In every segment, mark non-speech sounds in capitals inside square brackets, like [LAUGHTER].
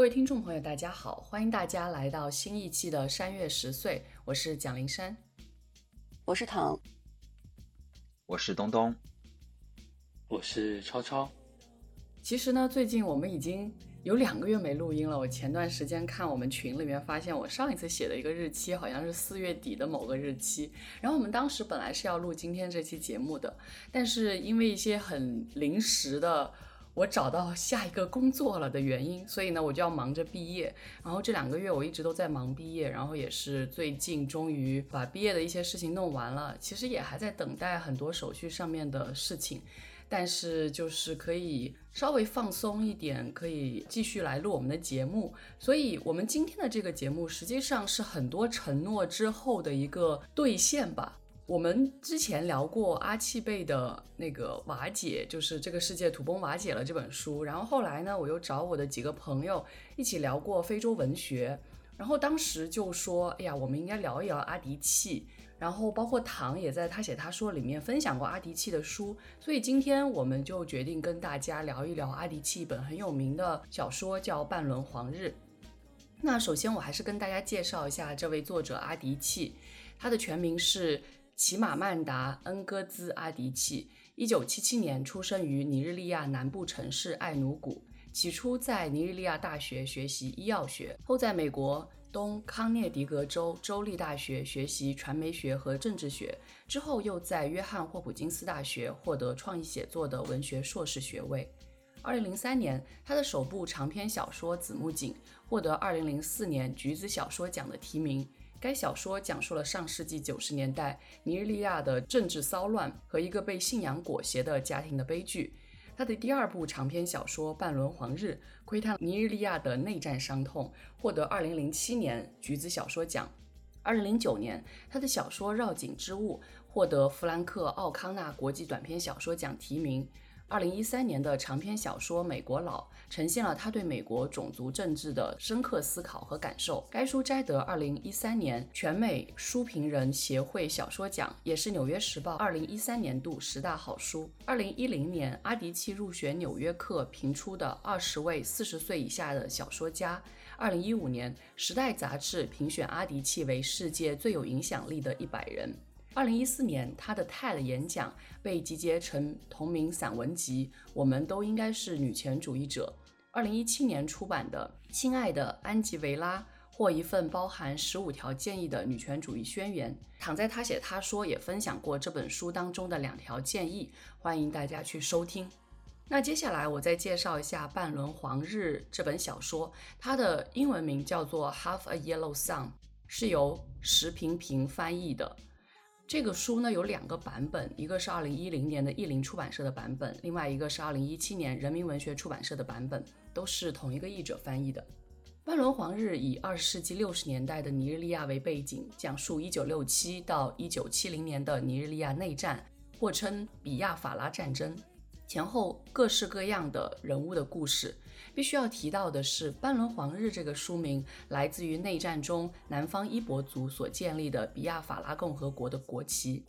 各位听众朋友，大家好，欢迎大家来到新一期的山月十岁，我是蒋灵山，我是唐，我是东东，我是超超。其实呢，最近我们已经有两个月没录音了。我前段时间看我们群里面，发现我上一次写的一个日期好像是四月底的某个日期。然后我们当时本来是要录今天这期节目的，但是因为一些很临时的。我找到下一个工作了的原因，所以呢，我就要忙着毕业。然后这两个月我一直都在忙毕业，然后也是最近终于把毕业的一些事情弄完了。其实也还在等待很多手续上面的事情，但是就是可以稍微放松一点，可以继续来录我们的节目。所以，我们今天的这个节目实际上是很多承诺之后的一个兑现吧。我们之前聊过阿契贝的那个瓦解，就是这个世界土崩瓦解了这本书。然后后来呢，我又找我的几个朋友一起聊过非洲文学。然后当时就说，哎呀，我们应该聊一聊阿迪契。然后包括唐也在他写他说里面分享过阿迪契的书。所以今天我们就决定跟大家聊一聊阿迪契一本很有名的小说，叫《半轮黄日》。那首先我还是跟大家介绍一下这位作者阿迪契，他的全名是。齐马曼达·恩戈兹·阿迪契，一九七七年出生于尼日利亚南部城市艾努古。起初在尼日利亚大学学习医药学，后在美国东康涅狄格州州立大学学习传媒学和政治学，之后又在约翰霍普金斯大学获得创意写作的文学硕士学位。二零零三年，他的首部长篇小说《紫木槿》获得二零零四年橘子小说奖的提名。该小说讲述了上世纪九十年代尼日利亚的政治骚乱和一个被信仰裹挟的家庭的悲剧。他的第二部长篇小说《半轮黄日》窥探尼日利亚的内战伤痛，获得二零零七年橘子小说奖。二零零九年，他的小说《绕颈之物》获得弗兰克·奥康纳国际短篇小说奖提名。二零一三年的长篇小说《美国佬》呈现了他对美国种族政治的深刻思考和感受。该书摘得二零一三年全美书评人协会小说奖，也是《纽约时报》二零一三年度十大好书。二零一零年，阿迪契入选《纽约客》评出的二十位四十岁以下的小说家。二零一五年，《时代》杂志评选阿迪契为世界最有影响力的一百人。二零一四年，他的 TED 演讲被集结成同名散文集《我们都应该是女权主义者》。二零一七年出版的《亲爱的安吉维拉》获一份包含十五条建议的女权主义宣言。躺在他写他说也分享过这本书当中的两条建议，欢迎大家去收听。那接下来我再介绍一下《半轮黄日》这本小说，它的英文名叫做《Half a Yellow Sun》，是由石平平翻译的。这个书呢有两个版本，一个是二零一零年的译林出版社的版本，另外一个是二零一七年人民文学出版社的版本，都是同一个译者翻译的。《半轮黄日》以二十世纪六十年代的尼日利亚为背景，讲述一九六七到一九七零年的尼日利亚内战，或称比亚法拉战争。前后各式各样的人物的故事，必须要提到的是，《半轮黄日》这个书名来自于内战中南方伊博族所建立的比亚法拉共和国的国旗。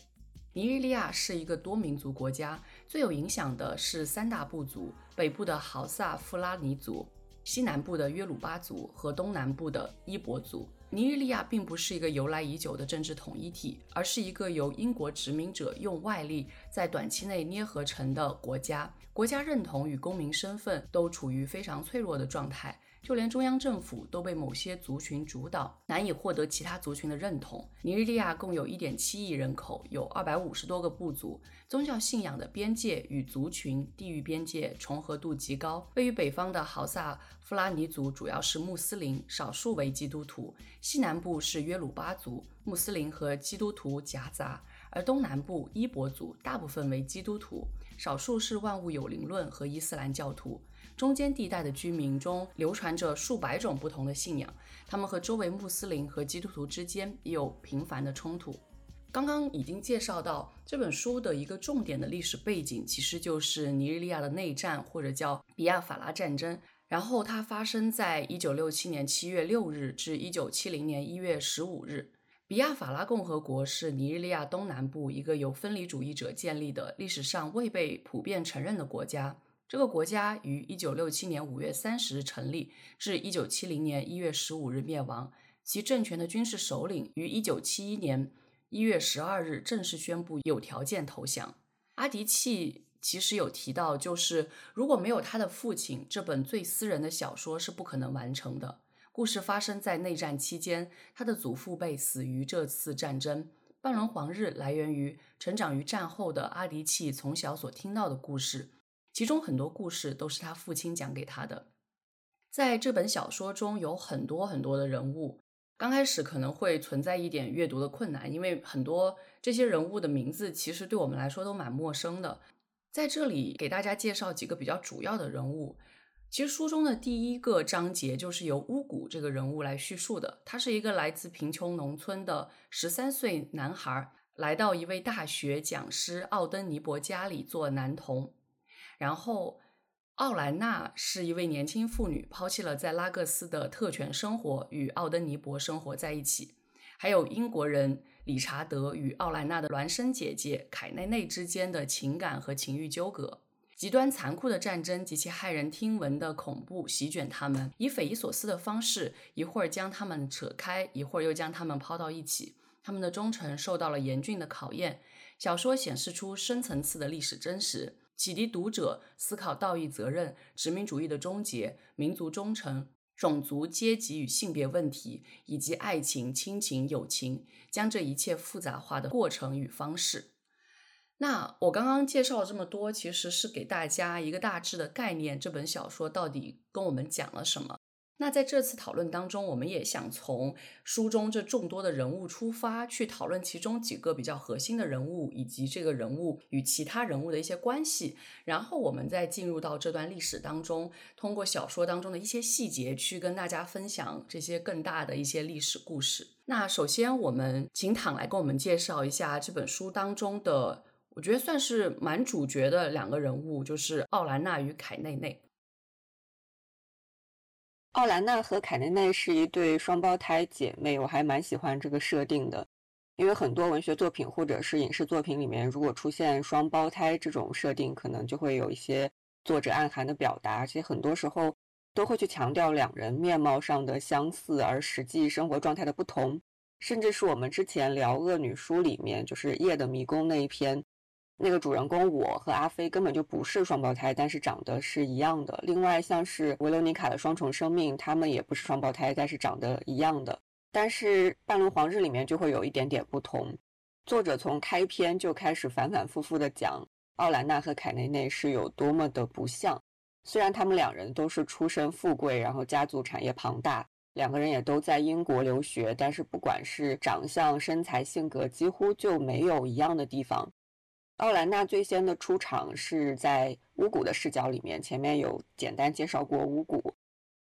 尼日利亚是一个多民族国家，最有影响的是三大部族：北部的豪萨富拉尼族。西南部的约鲁巴族和东南部的伊博族，尼日利亚并不是一个由来已久的政治统一体，而是一个由英国殖民者用外力在短期内捏合成的国家，国家认同与公民身份都处于非常脆弱的状态。就连中央政府都被某些族群主导，难以获得其他族群的认同。尼日利亚共有一点七亿人口，有二百五十多个部族，宗教信仰的边界与族群地域边界重合度极高。位于北方的豪萨夫拉尼族主要是穆斯林，少数为基督徒；西南部是约鲁巴族，穆斯林和基督徒夹杂。而东南部伊博族大部分为基督徒，少数是万物有灵论和伊斯兰教徒。中间地带的居民中流传着数百种不同的信仰，他们和周围穆斯林和基督徒之间也有频繁的冲突。刚刚已经介绍到这本书的一个重点的历史背景，其实就是尼日利亚的内战，或者叫比亚法拉战争。然后它发生在一九六七年七月六日至一九七零年一月十五日。比亚法拉共和国是尼日利亚东南部一个由分离主义者建立的、历史上未被普遍承认的国家。这个国家于一九六七年五月三十日成立，至一九七零年一月十五日灭亡。其政权的军事首领于一九七一年一月十二日正式宣布有条件投降。阿迪契其实有提到，就是如果没有他的父亲，这本最私人的小说是不可能完成的。故事发生在内战期间，他的祖父辈死于这次战争。半轮黄日来源于成长于战后的阿迪契从小所听到的故事，其中很多故事都是他父亲讲给他的。在这本小说中有很多很多的人物，刚开始可能会存在一点阅读的困难，因为很多这些人物的名字其实对我们来说都蛮陌生的。在这里给大家介绍几个比较主要的人物。其实书中的第一个章节就是由乌古这个人物来叙述的。他是一个来自贫穷农村的十三岁男孩，来到一位大学讲师奥登尼伯家里做男童。然后，奥兰娜是一位年轻妇女，抛弃了在拉各斯的特权生活，与奥登尼伯生活在一起。还有英国人理查德与奥兰娜的孪生姐姐凯内内之间的情感和情欲纠葛。极端残酷的战争及其骇人听闻的恐怖席卷他们，以匪夷所思的方式，一会儿将他们扯开，一会儿又将他们抛到一起。他们的忠诚受到了严峻的考验。小说显示出深层次的历史真实，启迪读者思考道义责任、殖民主义的终结、民族忠诚、种族、阶级与性别问题，以及爱情、亲情、友情，将这一切复杂化的过程与方式。那我刚刚介绍了这么多，其实是给大家一个大致的概念，这本小说到底跟我们讲了什么？那在这次讨论当中，我们也想从书中这众多的人物出发，去讨论其中几个比较核心的人物，以及这个人物与其他人物的一些关系。然后我们再进入到这段历史当中，通过小说当中的一些细节，去跟大家分享这些更大的一些历史故事。那首先，我们请躺来跟我们介绍一下这本书当中的。我觉得算是蛮主角的两个人物，就是奥兰娜与凯内内。奥兰娜和凯内内是一对双胞胎姐妹，我还蛮喜欢这个设定的，因为很多文学作品或者是影视作品里面，如果出现双胞胎这种设定，可能就会有一些作者暗含的表达，而且很多时候都会去强调两人面貌上的相似，而实际生活状态的不同，甚至是我们之前聊《恶女书》里面，就是《夜的迷宫》那一篇。那个主人公我和阿飞根本就不是双胞胎，但是长得是一样的。另外，像是维罗妮卡的双重生命，他们也不是双胞胎，但是长得一样的。但是《半轮黄日》里面就会有一点点不同。作者从开篇就开始反反复复的讲奥兰娜和凯内内是有多么的不像。虽然他们两人都是出身富贵，然后家族产业庞大，两个人也都在英国留学，但是不管是长相、身材、性格，几乎就没有一样的地方。奥兰娜最先的出场是在巫蛊的视角里面，前面有简单介绍过巫蛊。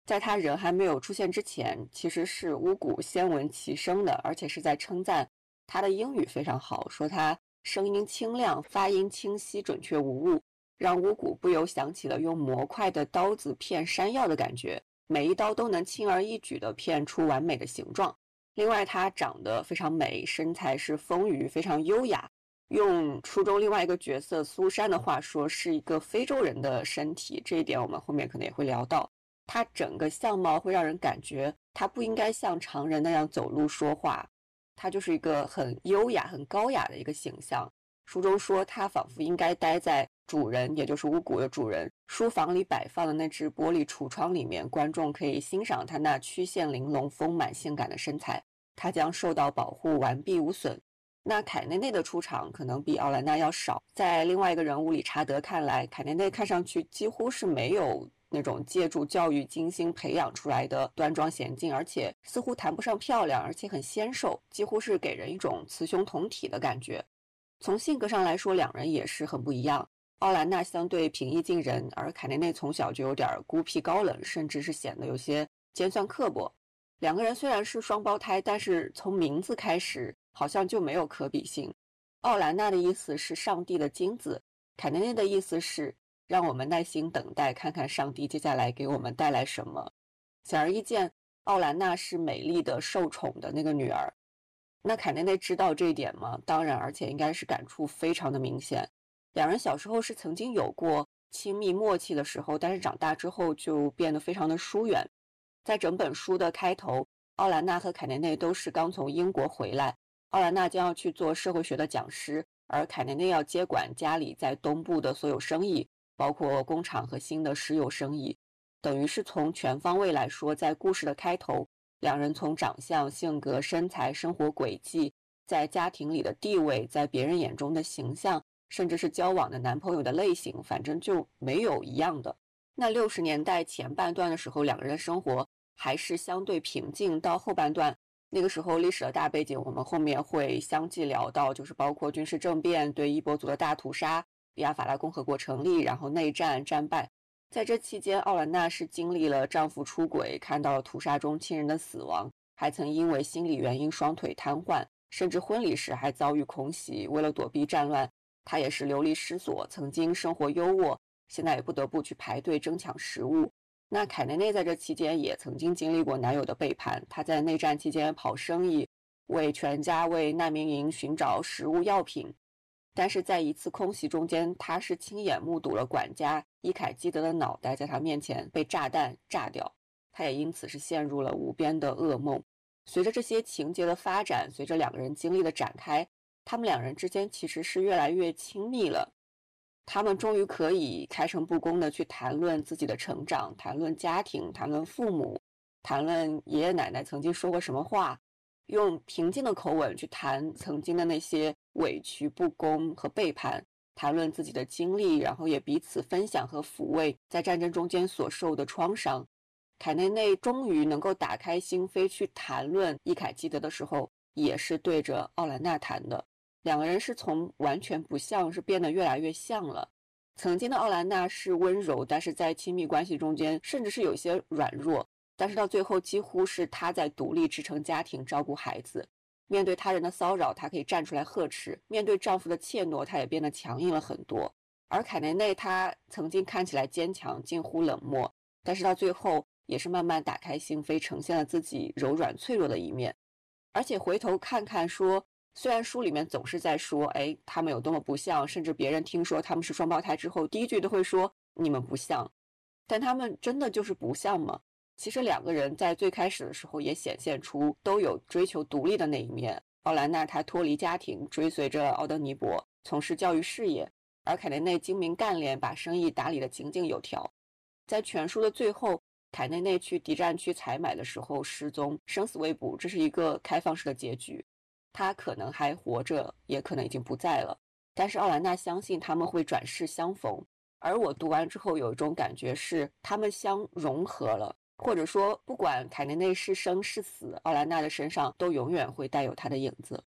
在他人还没有出现之前，其实是巫蛊先闻其声的，而且是在称赞他的英语非常好，说他声音清亮，发音清晰，准确无误，让巫蛊不由想起了用模块的刀子片山药的感觉，每一刀都能轻而易举地片出完美的形状。另外，她长得非常美，身材是丰腴，非常优雅。用书中另外一个角色苏珊的话说，是一个非洲人的身体。这一点我们后面可能也会聊到。她整个相貌会让人感觉她不应该像常人那样走路说话，她就是一个很优雅、很高雅的一个形象。书中说她仿佛应该待在主人，也就是巫蛊的主人书房里摆放的那只玻璃橱窗里面，观众可以欣赏她那曲线玲珑、丰满性感的身材。她将受到保护，完璧无损。那凯内内的出场可能比奥兰娜要少。在另外一个人物理查德看来，凯内内看上去几乎是没有那种借助教育精心培养出来的端庄娴静，而且似乎谈不上漂亮，而且很纤瘦，几乎是给人一种雌雄同体的感觉。从性格上来说，两人也是很不一样。奥兰娜相对平易近人，而凯内内从小就有点孤僻高冷，甚至是显得有些尖酸刻薄。两个人虽然是双胞胎，但是从名字开始。好像就没有可比性。奥兰娜的意思是上帝的金子，凯内内的意思是让我们耐心等待，看看上帝接下来给我们带来什么。显而易见，奥兰娜是美丽的、受宠的那个女儿。那凯内内知道这一点吗？当然，而且应该是感触非常的明显。两人小时候是曾经有过亲密默契的时候，但是长大之后就变得非常的疏远。在整本书的开头，奥兰娜和凯内内都是刚从英国回来，奥兰娜将要去做社会学的讲师，而凯内内要接管家里在东部的所有生意，包括工厂和新的石油生意。等于是从全方位来说，在故事的开头，两人从长相、性格、身材、生活轨迹，在家庭里的地位，在别人眼中的形象。甚至是交往的男朋友的类型，反正就没有一样的。那六十年代前半段的时候，两个人的生活还是相对平静。到后半段，那个时候历史的大背景，我们后面会相继聊到，就是包括军事政变、对伊波族的大屠杀、比亚法拉共和国成立，然后内战战败。在这期间，奥兰娜是经历了丈夫出轨，看到了屠杀中亲人的死亡，还曾因为心理原因双腿瘫痪，甚至婚礼时还遭遇空袭。为了躲避战乱。她也是流离失所，曾经生活优渥，现在也不得不去排队争抢食物。那凯内内在这期间也曾经经历过男友的背叛，她在内战期间跑生意，为全家为难民营寻找食物药品。但是在一次空袭中间，她是亲眼目睹了管家伊凯基德的脑袋在她面前被炸弹炸掉，她也因此是陷入了无边的噩梦。随着这些情节的发展，随着两个人经历的展开。他们两人之间其实是越来越亲密了，他们终于可以开诚布公的去谈论自己的成长，谈论家庭，谈论父母，谈论爷爷奶奶曾经说过什么话，用平静的口吻去谈曾经的那些委屈、不公和背叛，谈论自己的经历，然后也彼此分享和抚慰在战争中间所受的创伤。凯内内终于能够打开心扉去谈论伊凯基德的时候，也是对着奥兰娜谈的。两个人是从完全不像是变得越来越像了。曾经的奥兰娜是温柔，但是在亲密关系中间，甚至是有些软弱。但是到最后，几乎是她在独立支撑家庭、照顾孩子。面对他人的骚扰，她可以站出来呵斥；面对丈夫的怯懦，她也变得强硬了很多。而凯内内，她曾经看起来坚强，近乎冷漠，但是到最后，也是慢慢打开心扉，呈现了自己柔软脆弱的一面。而且回头看看说。虽然书里面总是在说，哎，他们有多么不像，甚至别人听说他们是双胞胎之后，第一句都会说你们不像，但他们真的就是不像吗？其实两个人在最开始的时候也显现出都有追求独立的那一面。奥兰娜她脱离家庭，追随着奥德尼伯从事教育事业，而凯内内精明干练，把生意打理得井井有条。在全书的最后，凯内内去敌占区采买的时候失踪，生死未卜，这是一个开放式的结局。他可能还活着，也可能已经不在了。但是奥兰娜相信他们会转世相逢，而我读完之后有一种感觉是他们相融合了，或者说不管凯内内是生是死，奥兰娜的身上都永远会带有他的影子。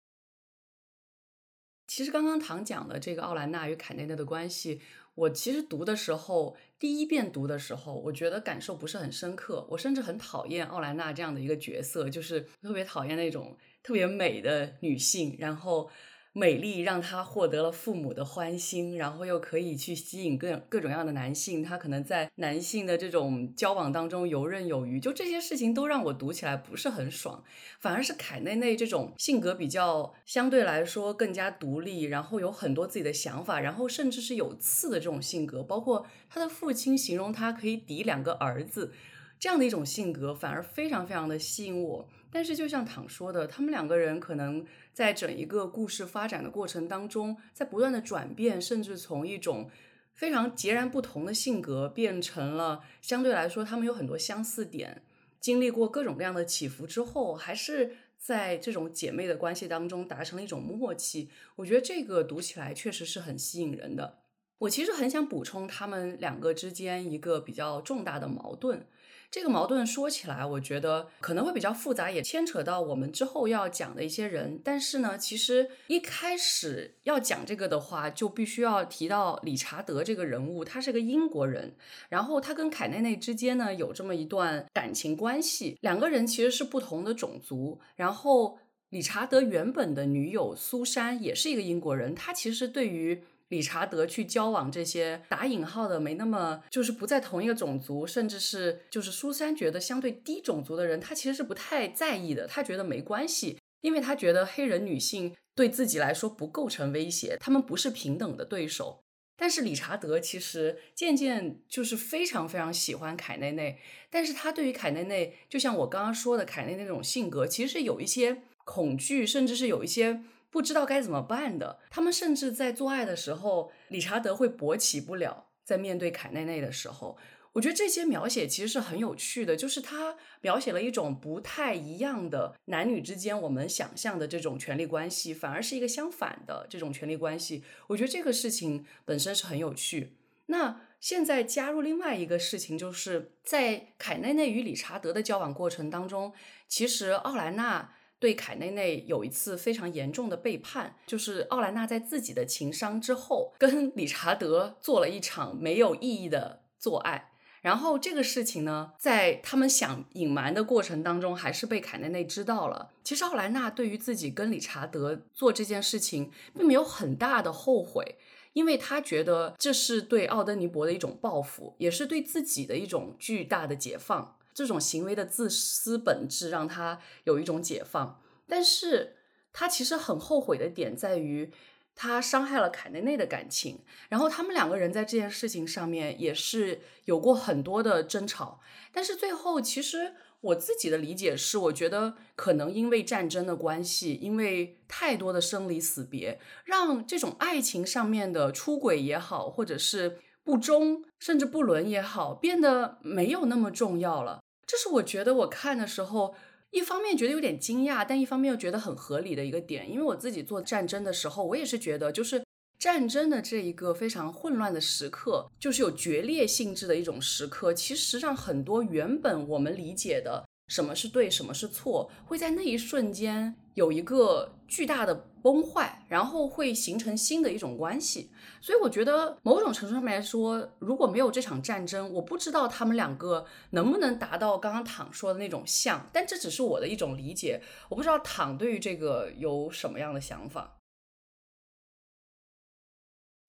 其实刚刚唐讲的这个奥兰娜与凯内内的关系。我其实读的时候，第一遍读的时候，我觉得感受不是很深刻。我甚至很讨厌奥兰娜这样的一个角色，就是特别讨厌那种特别美的女性，然后。美丽让她获得了父母的欢心，然后又可以去吸引各各种样的男性。她可能在男性的这种交往当中游刃有余，就这些事情都让我读起来不是很爽。反而是凯内内这种性格比较相对来说更加独立，然后有很多自己的想法，然后甚至是有刺的这种性格。包括他的父亲形容他可以抵两个儿子，这样的一种性格反而非常非常的吸引我。但是就像唐说的，他们两个人可能。在整一个故事发展的过程当中，在不断的转变，甚至从一种非常截然不同的性格，变成了相对来说他们有很多相似点。经历过各种各样的起伏之后，还是在这种姐妹的关系当中达成了一种默契。我觉得这个读起来确实是很吸引人的。我其实很想补充他们两个之间一个比较重大的矛盾。这个矛盾说起来，我觉得可能会比较复杂，也牵扯到我们之后要讲的一些人。但是呢，其实一开始要讲这个的话，就必须要提到理查德这个人物，他是个英国人，然后他跟凯内内之间呢有这么一段感情关系，两个人其实是不同的种族。然后理查德原本的女友苏珊也是一个英国人，他其实对于。理查德去交往这些打引号的没那么就是不在同一个种族，甚至是就是苏珊觉得相对低种族的人，他其实是不太在意的，他觉得没关系，因为他觉得黑人女性对自己来说不构成威胁，他们不是平等的对手。但是理查德其实渐渐就是非常非常喜欢凯内内，但是他对于凯内内，就像我刚刚说的，凯内内那种性格，其实是有一些恐惧，甚至是有一些不知道该怎么办的。他们甚至在做爱的时候，理查德会勃起不了，在面对凯内内的时候。我觉得这些描写其实是很有趣的，就是他描写了一种不太一样的男女之间我们想象的这种权力关系，反而是一个相反的这种权力关系。我觉得这个事情本身是很有趣。那现在加入另外一个事情，就是在凯内内与理查德的交往过程当中，其实奥兰娜对凯内内有一次非常严重的背叛，就是奥兰娜在自己的情伤之后，跟理查德做了一场没有意义的做爱。然后这个事情呢，在他们想隐瞒的过程当中，还是被凯内内知道了。其实奥莱娜对于自己跟理查德做这件事情，并没有很大的后悔，因为他觉得这是对奥登尼伯的一种报复，也是对自己的一种巨大的解放。这种行为的自私本质让他有一种解放，但是他其实很后悔的点在于。他伤害了凯内内的感情，然后他们两个人在这件事情上面也是有过很多的争吵，但是最后其实我自己的理解是，我觉得可能因为战争的关系，因为太多的生离死别，让这种爱情上面的出轨也好，或者是不忠甚至不伦也好，变得没有那么重要了。这是我觉得我看的时候。一方面觉得有点惊讶，但一方面又觉得很合理的一个点，因为我自己做战争的时候，我也是觉得，就是战争的这一个非常混乱的时刻，就是有决裂性质的一种时刻，其实让很多原本我们理解的。什么是对，什么是错，会在那一瞬间有一个巨大的崩坏，然后会形成新的一种关系。所以我觉得某种程度上面来说，如果没有这场战争，我不知道他们两个能不能达到刚刚躺说的那种像。但这只是我的一种理解，我不知道躺对于这个有什么样的想法。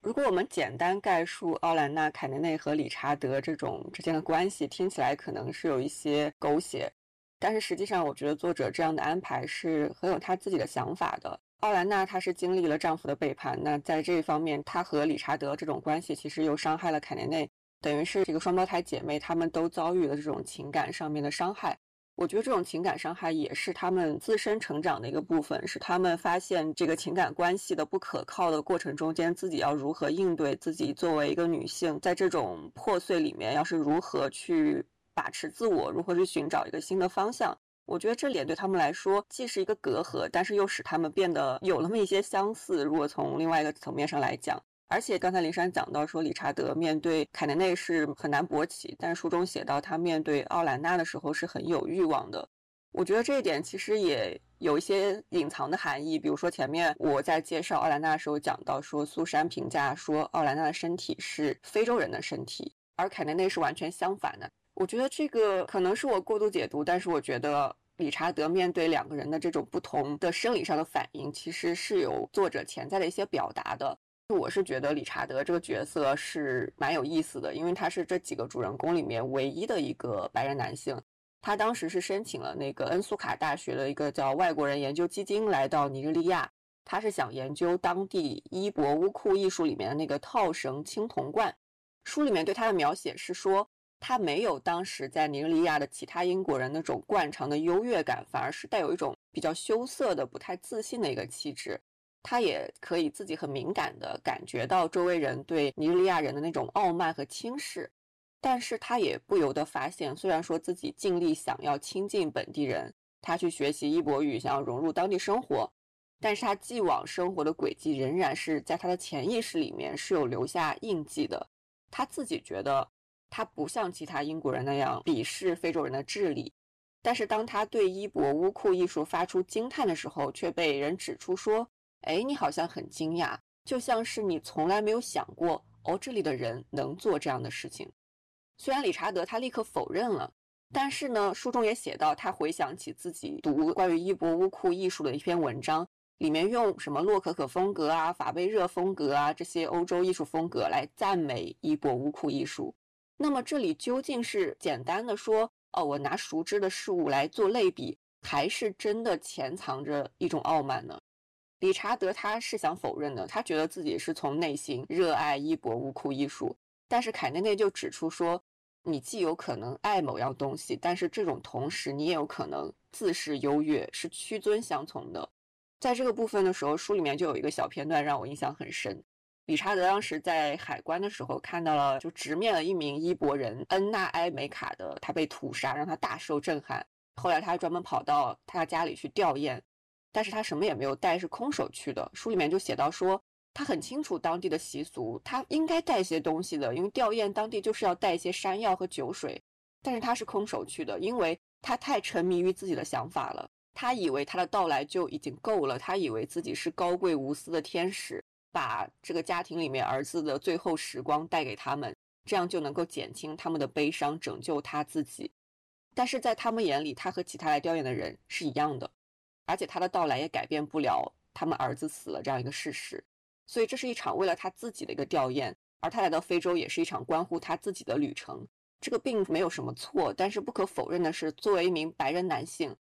如果我们简单概述奥兰娜·凯内内和理查德这种之间的关系，听起来可能是有一些狗血。但是实际上，我觉得作者这样的安排是很有他自己的想法的。奥兰娜她是经历了丈夫的背叛，那在这一方面，她和理查德这种关系其实又伤害了凯内内，等于是这个双胞胎姐妹她们都遭遇了这种情感上面的伤害。我觉得这种情感伤害也是他们自身成长的一个部分，是他们发现这个情感关系的不可靠的过程中间，自己要如何应对，自己作为一个女性，在这种破碎里面，要是如何去。把持自我，如何去寻找一个新的方向？我觉得这点对他们来说既是一个隔阂，但是又使他们变得有那么一些相似。如果从另外一个层面上来讲，而且刚才林珊讲到说，理查德面对凯内内是很难勃起，但书中写到他面对奥兰娜的时候是很有欲望的。我觉得这一点其实也有一些隐藏的含义。比如说前面我在介绍奥兰娜的时候讲到说，苏珊评价说奥兰娜的身体是非洲人的身体，而凯内内是完全相反的。我觉得这个可能是我过度解读，但是我觉得理查德面对两个人的这种不同的生理上的反应，其实是有作者潜在的一些表达的。我是觉得理查德这个角色是蛮有意思的，因为他是这几个主人公里面唯一的一个白人男性。他当时是申请了那个恩苏卡大学的一个叫外国人研究基金来到尼日利亚，他是想研究当地伊博乌库艺术里面的那个套绳青铜罐。书里面对他的描写是说。他没有当时在尼日利亚的其他英国人那种惯常的优越感，反而是带有一种比较羞涩的、不太自信的一个气质。他也可以自己很敏感地感觉到周围人对尼日利亚人的那种傲慢和轻视，但是他也不由得发现，虽然说自己尽力想要亲近本地人，他去学习伊博语，想要融入当地生活，但是他既往生活的轨迹仍然是在他的潜意识里面是有留下印记的。他自己觉得。他不像其他英国人那样鄙视非洲人的智力，但是当他对伊博乌库艺术发出惊叹的时候，却被人指出说：“哎，你好像很惊讶，就像是你从来没有想过哦，这里的人能做这样的事情。”虽然理查德他立刻否认了，但是呢，书中也写到他回想起自己读关于伊博乌库艺术的一篇文章，里面用什么洛可可风格啊、法贝热风格啊这些欧洲艺术风格来赞美伊博乌库艺术。那么这里究竟是简单的说，哦，我拿熟知的事物来做类比，还是真的潜藏着一种傲慢呢？理查德他是想否认的，他觉得自己是从内心热爱伊博乌库艺术，但是凯内内就指出说，你既有可能爱某样东西，但是这种同时你也有可能自视优越，是屈尊相从的。在这个部分的时候，书里面就有一个小片段让我印象很深。理查德当时在海关的时候看到了，就直面了一名伊博人恩纳埃梅卡的他被屠杀，让他大受震撼。后来他专门跑到他家里去吊唁。但是他什么也没有带，是空手去的。书里面就写到说，他很清楚当地的习俗，他应该带些东西的，因为吊唁当地就是要带一些山药和酒水。但是他是空手去的，因为他太沉迷于自己的想法了。他以为他的到来就已经够了，他以为自己是高贵无私的天使，把这个家庭里面儿子的最后时光带给他们，这样就能够减轻他们的悲伤，拯救他自己。但是在他们眼里，他和其他来吊唁的人是一样的。而且他的到来也改变不了他们儿子死了这样一个事实，所以这是一场为了他自己的一个吊唁，而他来到非洲也是一场关乎他自己的旅程。这个并没有什么错，但是不可否认的是，作为一名白人男性，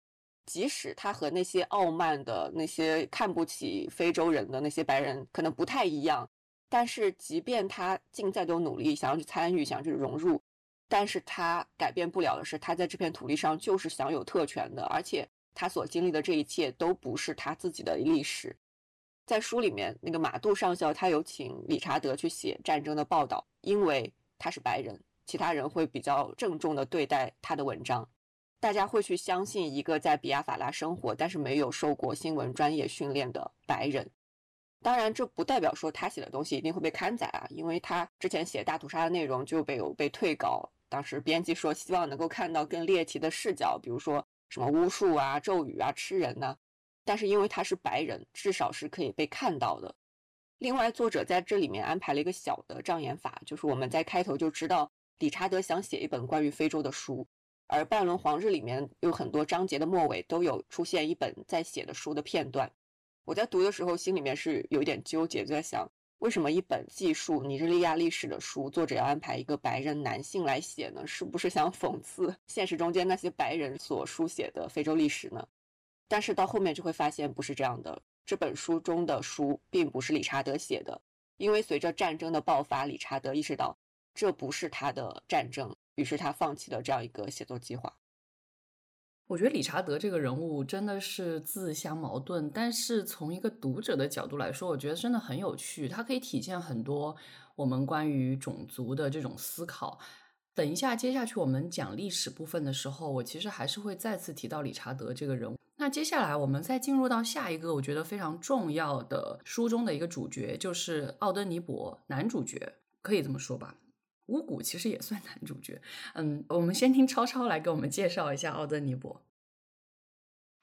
即使他和那些傲慢的那些看不起非洲人的那些白人可能不太一样，但是即便他尽再多努力想要去参与、想要去融入，但是他改变不了的是，他在这片土地上就是享有特权的，而且。他所经历的这一切都不是他自己的历史。在书里面，那个马杜上校他有请理查德去写战争的报道，因为他是白人，其他人会比较郑重的对待他的文章，大家会去相信一个在比亚法拉生活但是没有受过新闻专业训练的白人。当然，这不代表说他写的东西一定会被刊载啊，因为他之前写大屠杀的内容就被有被退稿，当时编辑说希望能够看到更猎奇的视角，比如说。什么巫术啊、咒语啊、吃人呐？但是因为他是白人，至少是可以被看到的。另外，作者在这里面安排了一个小的障眼法，就是我们在开头就知道理查德想写一本关于非洲的书，而《半轮黄日》里面有很多章节的末尾都有出现一本在写的书的片段。我在读的时候心里面是有一点纠结，就在想。为什么一本记述尼日利亚历史的书，作者要安排一个白人男性来写呢？是不是想讽刺现实中间那些白人所书写的非洲历史呢？但是到后面就会发现不是这样的。这本书中的书并不是理查德写的，因为随着战争的爆发，理查德意识到这不是他的战争，于是他放弃了这样一个写作计划。我觉得理查德这个人物真的是自相矛盾，但是从一个读者的角度来说，我觉得真的很有趣。它可以体现很多我们关于种族的这种思考。等一下，接下去我们讲历史部分的时候，我其实还是会再次提到理查德这个人物。那接下来我们再进入到下一个我觉得非常重要的书中的一个主角，就是奥登尼伯，男主角可以这么说吧。巫蛊其实也算男主角，嗯，我们先听超超来给我们介绍一下奥登尼伯。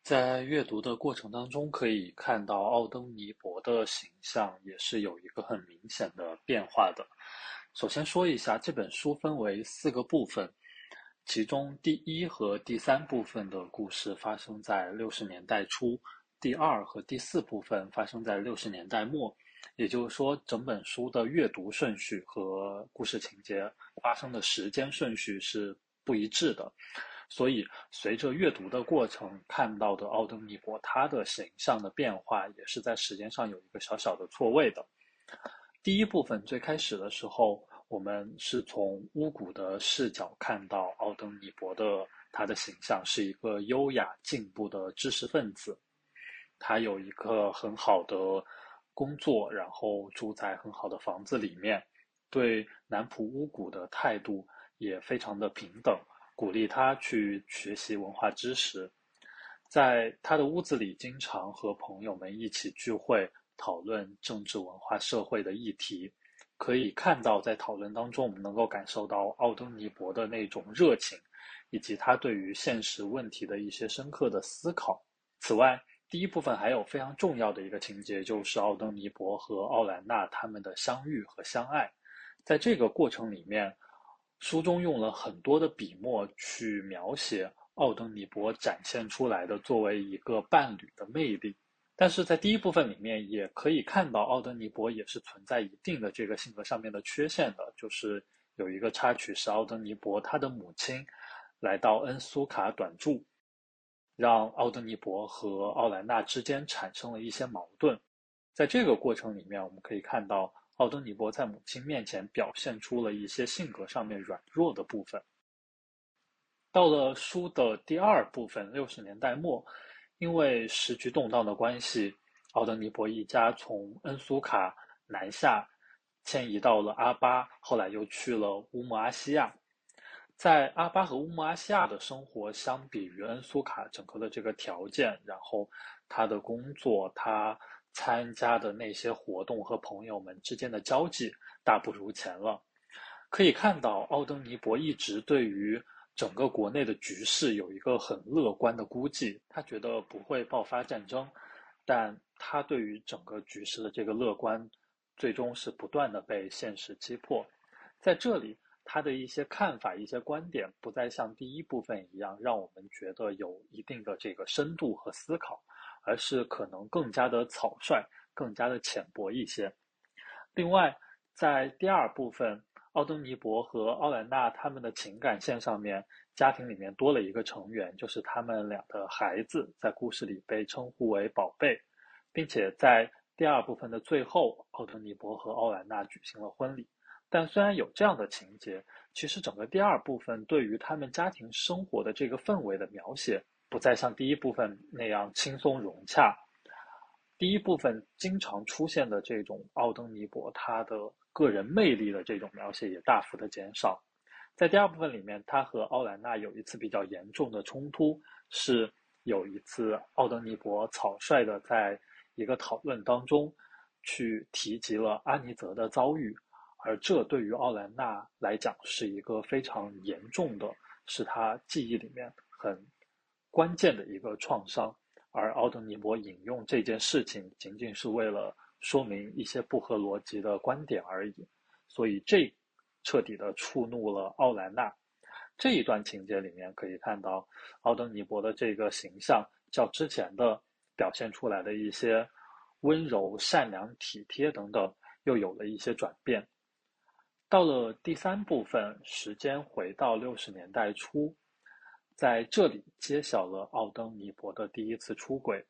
在阅读的过程当中，可以看到奥登尼伯的形象也是有一个很明显的变化的。首先说一下，这本书分为四个部分，其中第一和第三部分的故事发生在六十年代初，第二和第四部分发生在六十年代末。也就是说，整本书的阅读顺序和故事情节发生的时间顺序是不一致的，所以随着阅读的过程看到的奥登尼伯他的形象的变化，也是在时间上有一个小小的错位的。第一部分最开始的时候，我们是从巫蛊的视角看到奥登尼伯的他的形象是一个优雅进步的知识分子，他有一个很好的。工作，然后住在很好的房子里面，对南普乌古的态度也非常的平等，鼓励他去学习文化知识。在他的屋子里，经常和朋友们一起聚会，讨论政治、文化、社会的议题。可以看到，在讨论当中，我们能够感受到奥登尼伯的那种热情，以及他对于现实问题的一些深刻的思考。此外，第一部分还有非常重要的一个情节，就是奥登尼伯和奥兰娜他们的相遇和相爱。在这个过程里面，书中用了很多的笔墨去描写奥登尼伯展现出来的作为一个伴侣的魅力。但是在第一部分里面，也可以看到奥登尼伯也是存在一定的这个性格上面的缺陷的，就是有一个插曲是奥登尼伯他的母亲来到恩苏卡短住。让奥登尼伯和奥兰纳之间产生了一些矛盾。在这个过程里面，我们可以看到奥登尼伯在母亲面前表现出了一些性格上面软弱的部分。到了书的第二部分，六十年代末，因为时局动荡的关系，奥登尼伯一家从恩苏卡南下，迁移到了阿巴，后来又去了乌木阿西亚。在阿巴和乌木阿西亚的生活，相比于恩苏卡整个的这个条件，然后他的工作，他参加的那些活动和朋友们之间的交际，大不如前了。可以看到，奥登尼伯一直对于整个国内的局势有一个很乐观的估计，他觉得不会爆发战争，但他对于整个局势的这个乐观，最终是不断的被现实击破。在这里。他的一些看法、一些观点，不再像第一部分一样让我们觉得有一定的这个深度和思考，而是可能更加的草率、更加的浅薄一些。另外，在第二部分，奥登尼伯和奥兰娜他们的情感线上面，家庭里面多了一个成员，就是他们俩的孩子，在故事里被称呼为“宝贝”，并且在第二部分的最后，奥登尼伯和奥兰娜举行了婚礼。但虽然有这样的情节，其实整个第二部分对于他们家庭生活的这个氛围的描写，不再像第一部分那样轻松融洽。第一部分经常出现的这种奥登尼伯他的个人魅力的这种描写也大幅的减少。在第二部分里面，他和奥兰娜有一次比较严重的冲突，是有一次奥登尼伯草率的在一个讨论当中去提及了阿尼泽的遭遇。而这对于奥兰娜来讲是一个非常严重的，是她记忆里面很关键的一个创伤。而奥登尼伯引用这件事情，仅仅是为了说明一些不合逻辑的观点而已。所以这彻底的触怒了奥兰娜。这一段情节里面可以看到，奥登尼伯的这个形象较之前的表现出来的一些温柔、善良、体贴等等，又有了一些转变。到了第三部分，时间回到六十年代初，在这里揭晓了奥登尼伯的第一次出轨，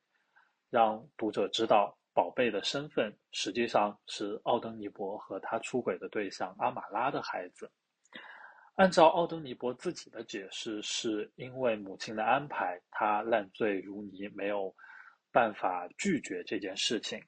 让读者知道宝贝的身份实际上是奥登尼伯和他出轨的对象阿玛拉的孩子。按照奥登尼伯自己的解释，是因为母亲的安排，他烂醉如泥，没有办法拒绝这件事情。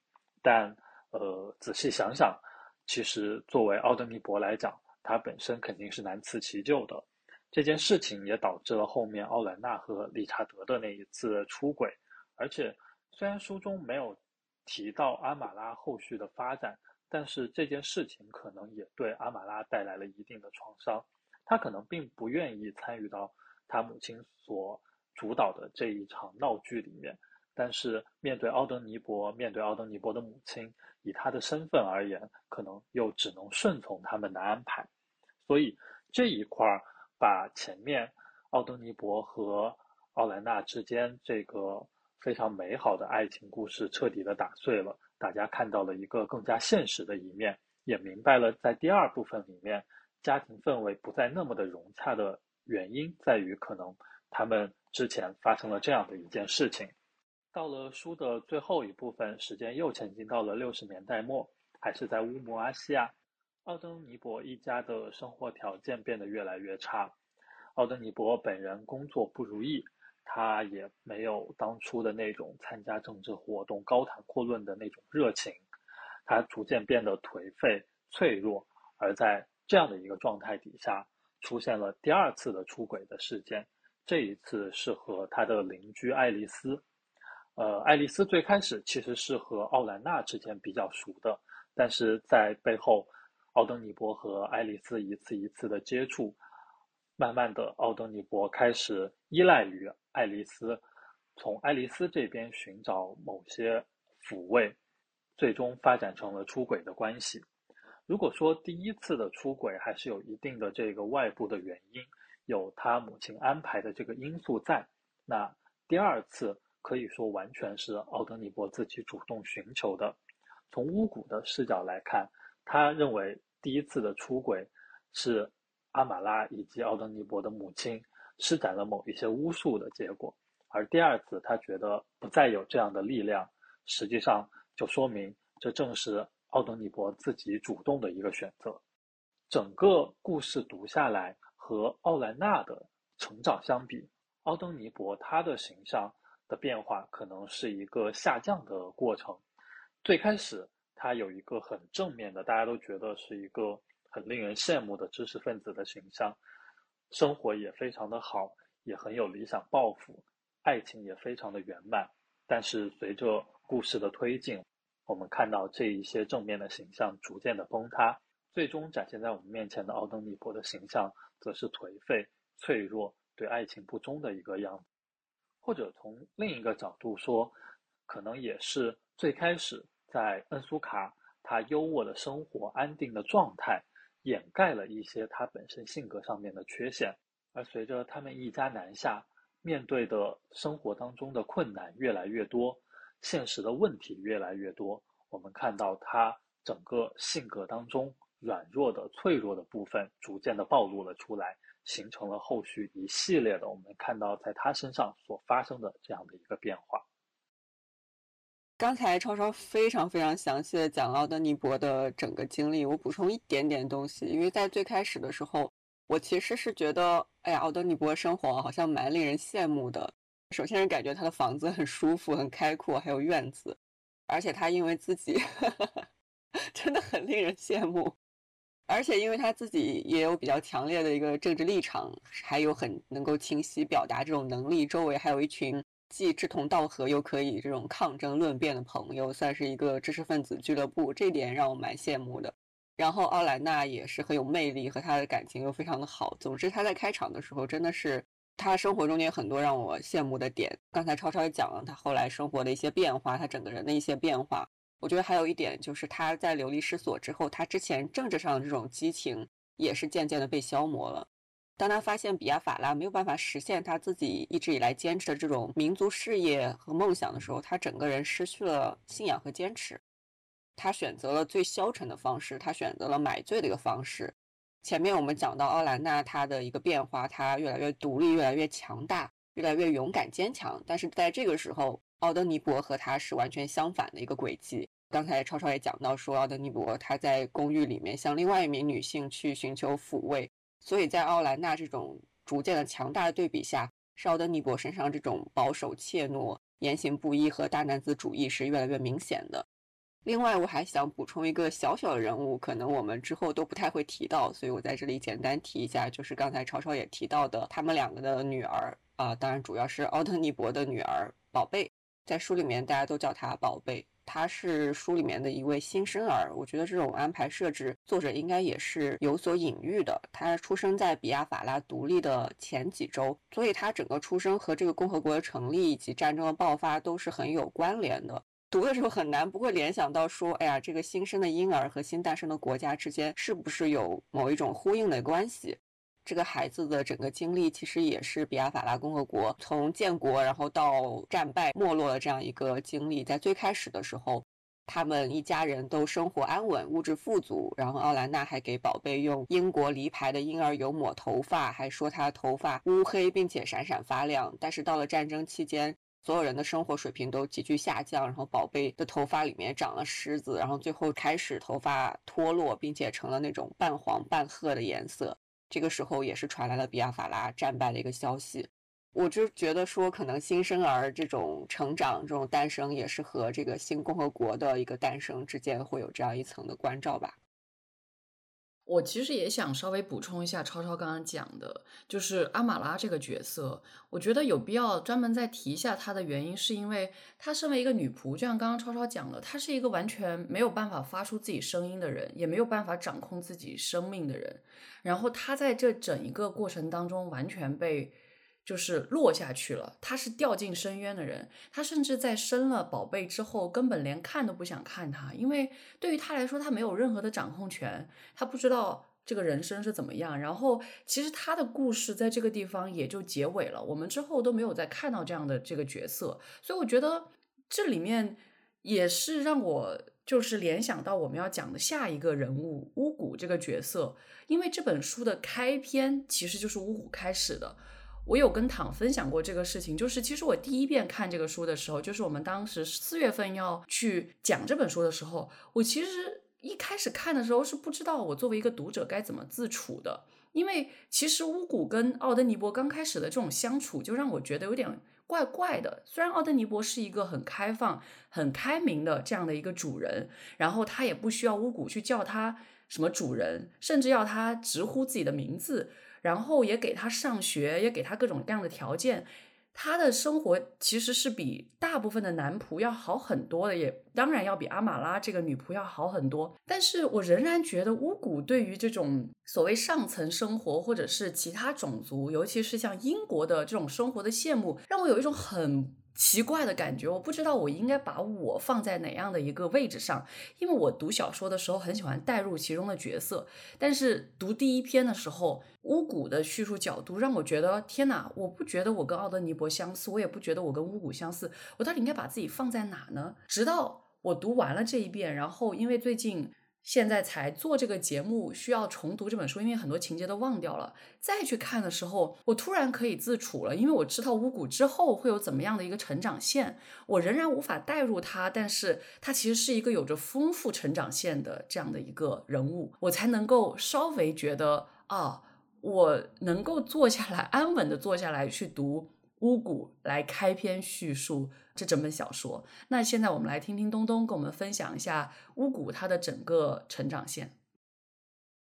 但呃，仔细想想。其实，作为奥德尼伯来讲，他本身肯定是难辞其咎的。这件事情也导致了后面奥兰娜和理查德的那一次出轨。而且，虽然书中没有提到阿玛拉后续的发展，但是这件事情可能也对阿玛拉带来了一定的创伤。他可能并不愿意参与到他母亲所主导的这一场闹剧里面。但是，面对奥登尼伯，面对奥登尼伯的母亲。以他的身份而言，可能又只能顺从他们的安排，所以这一块儿把前面奥登尼伯和奥兰娜之间这个非常美好的爱情故事彻底的打碎了。大家看到了一个更加现实的一面，也明白了在第二部分里面家庭氛围不再那么的融洽的原因，在于可能他们之前发生了这样的一件事情。到了书的最后一部分，时间又前进到了六十年代末，还是在乌姆阿西亚，奥登尼伯一家的生活条件变得越来越差。奥登尼伯本人工作不如意，他也没有当初的那种参加政治活动、高谈阔论的那种热情，他逐渐变得颓废、脆弱。而在这样的一个状态底下，出现了第二次的出轨的事件，这一次是和他的邻居爱丽丝。呃，爱丽丝最开始其实是和奥兰娜之间比较熟的，但是在背后，奥登尼伯和爱丽丝一次一次的接触，慢慢的，奥登尼伯开始依赖于爱丽丝，从爱丽丝这边寻找某些抚慰，最终发展成了出轨的关系。如果说第一次的出轨还是有一定的这个外部的原因，有他母亲安排的这个因素在，那第二次。可以说完全是奥登尼伯自己主动寻求的。从巫蛊的视角来看，他认为第一次的出轨是阿玛拉以及奥登尼伯的母亲施展了某一些巫术的结果，而第二次他觉得不再有这样的力量，实际上就说明这正是奥登尼伯自己主动的一个选择。整个故事读下来，和奥兰娜的成长相比，奥登尼伯他的形象的变化可能是一个下降的过程。最开始，他有一个很正面的，大家都觉得是一个很令人羡慕的知识分子的形象，生活也非常的好，也很有理想抱负，爱情也非常的圆满。但是随着故事的推进，我们看到这一些正面的形象逐渐的崩塌，最终展现在我们面前的奥登尼伯的形象，则是颓废、脆弱、对爱情不忠的一个样子。或者从另一个角度说，可能也是最开始。在恩苏卡，他优渥的生活、安定的状态，掩盖了一些他本身性格上面的缺陷。而随着他们一家南下，面对的生活当中的困难越来越多，现实的问题越来越多，我们看到他整个性格当中软弱的、脆弱的部分逐渐的暴露了出来，形成了后续一系列的我们看到在他身上所发生的这样的一个变化。刚才超超非常非常详细的讲了奥德尼伯的整个经历，我补充一点点东西，因为在最开始的时候，我其实是觉得，哎呀，奥德尼伯生活好像蛮令人羡慕的。首先是感觉他的房子很舒服、很开阔，还有院子，而且他因为自己 [LAUGHS] 真的很令人羡慕，而且因为他自己也有比较强烈的一个政治立场，还有很能够清晰表达这种能力，周围还有一群。既志同道合又可以这种抗争论辩的朋友，算是一个知识分子俱乐部，这点让我蛮羡慕的。然后奥兰娜也是很有魅力，和他的感情又非常的好。总之，他在开场的时候真的是他生活中间很多让我羡慕的点。刚才超超也讲了他后来生活的一些变化，他整个人的一些变化。我觉得还有一点就是他在流离失所之后，他之前政治上的这种激情也是渐渐的被消磨了。当他发现比亚法拉没有办法实现他自己一直以来坚持的这种民族事业和梦想的时候，他整个人失去了信仰和坚持。他选择了最消沉的方式，他选择了买醉的一个方式。前面我们讲到奥兰娜她的一个变化，她越来越独立，越来越强大，越来越勇敢坚强。但是在这个时候，奥登尼伯和他是完全相反的一个轨迹。刚才超超也讲到说，奥登尼伯他在公寓里面向另外一名女性去寻求抚慰。所以在奥兰娜这种逐渐的强大的对比下，是奥德尼伯身上这种保守怯懦、言行不一和大男子主义是越来越明显的。另外，我还想补充一个小小的人物，可能我们之后都不太会提到，所以我在这里简单提一下，就是刚才超超也提到的他们两个的女儿啊，当然主要是奥特尼伯的女儿宝贝，在书里面大家都叫他宝贝。他是书里面的一位新生儿，我觉得这种安排设置，作者应该也是有所隐喻的。他出生在比亚法拉独立的前几周，所以他整个出生和这个共和国的成立以及战争的爆发都是很有关联的。读的时候很难不会联想到说，哎呀，这个新生的婴儿和新诞生的国家之间是不是有某一种呼应的关系？这个孩子的整个经历其实也是比亚法拉共和国从建国然后到战败没落的这样一个经历。在最开始的时候，他们一家人都生活安稳，物质富足。然后奥兰娜还给宝贝用英国梨牌的婴儿油抹头发，还说他头发乌黑并且闪闪发亮。但是到了战争期间，所有人的生活水平都急剧下降，然后宝贝的头发里面长了虱子，然后最后开始头发脱落，并且成了那种半黄半褐的颜色。这个时候也是传来了比亚法拉战败的一个消息，我就觉得说，可能新生儿这种成长、这种诞生，也是和这个新共和国的一个诞生之间会有这样一层的关照吧。我其实也想稍微补充一下，超超刚刚讲的，就是阿玛拉这个角色，我觉得有必要专门再提一下她的原因，是因为她身为一个女仆，就像刚刚超超讲的，她是一个完全没有办法发出自己声音的人，也没有办法掌控自己生命的人，然后她在这整一个过程当中完全被。就是落下去了，他是掉进深渊的人，他甚至在生了宝贝之后，根本连看都不想看他，因为对于他来说，他没有任何的掌控权，他不知道这个人生是怎么样。然后，其实他的故事在这个地方也就结尾了，我们之后都没有再看到这样的这个角色，所以我觉得这里面也是让我就是联想到我们要讲的下一个人物巫蛊这个角色，因为这本书的开篇其实就是巫蛊开始的。我有跟躺分享过这个事情，就是其实我第一遍看这个书的时候，就是我们当时四月份要去讲这本书的时候，我其实一开始看的时候是不知道我作为一个读者该怎么自处的，因为其实巫蛊跟奥登尼伯刚开始的这种相处，就让我觉得有点怪怪的。虽然奥登尼伯是一个很开放、很开明的这样的一个主人，然后他也不需要巫蛊去叫他什么主人，甚至要他直呼自己的名字。然后也给他上学，也给他各种各样的条件，他的生活其实是比大部分的男仆要好很多的，也当然要比阿玛拉这个女仆要好很多。但是我仍然觉得巫蛊对于这种所谓上层生活，或者是其他种族，尤其是像英国的这种生活的羡慕，让我有一种很。奇怪的感觉，我不知道我应该把我放在哪样的一个位置上，因为我读小说的时候很喜欢代入其中的角色，但是读第一篇的时候，巫蛊的叙述角度让我觉得天哪，我不觉得我跟奥德尼伯相似，我也不觉得我跟巫蛊相似，我到底应该把自己放在哪呢？直到我读完了这一遍，然后因为最近。现在才做这个节目，需要重读这本书，因为很多情节都忘掉了。再去看的时候，我突然可以自处了，因为我知道巫蛊之后会有怎么样的一个成长线。我仍然无法代入他，但是他其实是一个有着丰富成长线的这样的一个人物，我才能够稍微觉得啊，我能够坐下来安稳的坐下来去读巫蛊来开篇叙述。这整本小说，那现在我们来听听东东跟我们分享一下巫蛊他的整个成长线。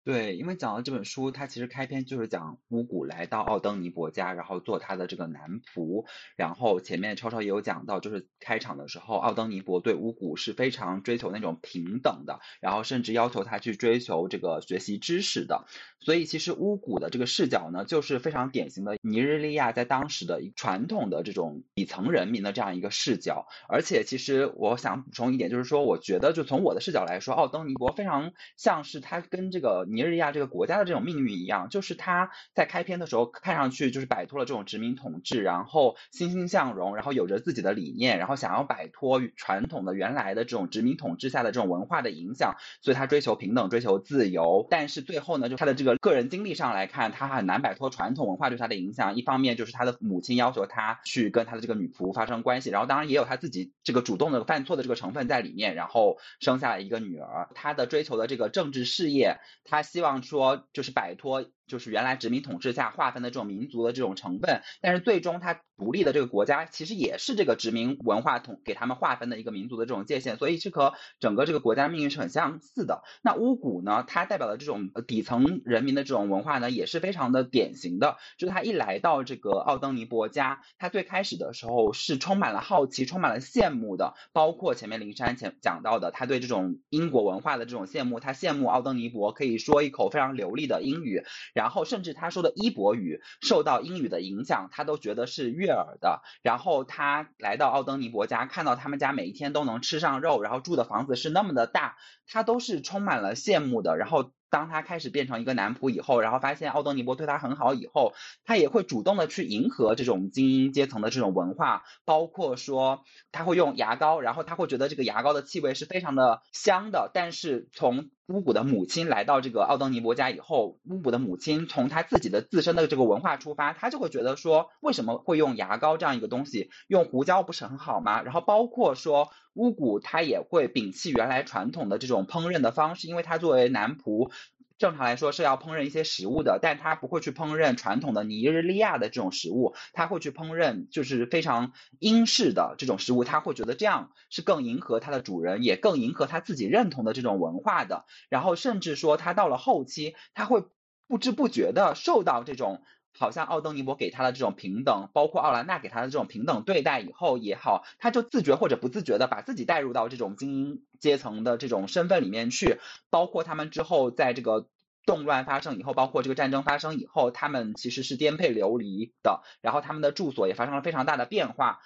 对，因为讲到这本书，它其实开篇就是讲巫蛊来到奥登尼伯家，然后做他的这个男仆。然后前面超超也有讲到，就是开场的时候，奥登尼伯对巫蛊是非常追求那种平等的，然后甚至要求他去追求这个学习知识的。所以其实巫蛊的这个视角呢，就是非常典型的尼日利亚在当时的传统的这种底层人民的这样一个视角。而且其实我想补充一点，就是说，我觉得就从我的视角来说，奥登尼伯非常像是他跟这个。尼日利亚这个国家的这种命运一样，就是他在开篇的时候看上去就是摆脱了这种殖民统治，然后欣欣向荣，然后有着自己的理念，然后想要摆脱传统的原来的这种殖民统治下的这种文化的影响，所以他追求平等，追求自由。但是最后呢，就他的这个个人经历上来看，他很难摆脱传统文化对他的影响。一方面就是他的母亲要求他去跟他的这个女仆发生关系，然后当然也有他自己这个主动的犯错的这个成分在里面，然后生下了一个女儿。他的追求的这个政治事业，他。希望说就是摆脱。就是原来殖民统治下划分的这种民族的这种成分，但是最终它独立的这个国家其实也是这个殖民文化统给他们划分的一个民族的这种界限，所以是和整个这个国家命运是很相似的。那巫蛊呢，它代表的这种底层人民的这种文化呢，也是非常的典型的。就是他一来到这个奥登尼伯家，他最开始的时候是充满了好奇、充满了羡慕的，包括前面灵山前讲到的，他对这种英国文化的这种羡慕，他羡慕奥登尼伯可以说一口非常流利的英语。然后甚至他说的伊博语受到英语的影响，他都觉得是悦耳的。然后他来到奥登尼伯家，看到他们家每一天都能吃上肉，然后住的房子是那么的大，他都是充满了羡慕的。然后。当他开始变成一个男仆以后，然后发现奥登尼伯对他很好以后，他也会主动的去迎合这种精英阶层的这种文化，包括说他会用牙膏，然后他会觉得这个牙膏的气味是非常的香的。但是从巫蛊的母亲来到这个奥登尼伯家以后，巫蛊的母亲从她自己的自身的这个文化出发，她就会觉得说为什么会用牙膏这样一个东西，用胡椒不是很好吗？然后包括说巫蛊他也会摒弃原来传统的这种烹饪的方式，因为他作为男仆。正常来说是要烹饪一些食物的，但他不会去烹饪传统的尼日利亚的这种食物，他会去烹饪就是非常英式的这种食物，他会觉得这样是更迎合他的主人，也更迎合他自己认同的这种文化的。然后甚至说他到了后期，他会不知不觉的受到这种。好像奥登尼伯给他的这种平等，包括奥兰娜给他的这种平等对待以后也好，他就自觉或者不自觉的把自己带入到这种精英阶层的这种身份里面去，包括他们之后在这个动乱发生以后，包括这个战争发生以后，他们其实是颠沛流离的，然后他们的住所也发生了非常大的变化。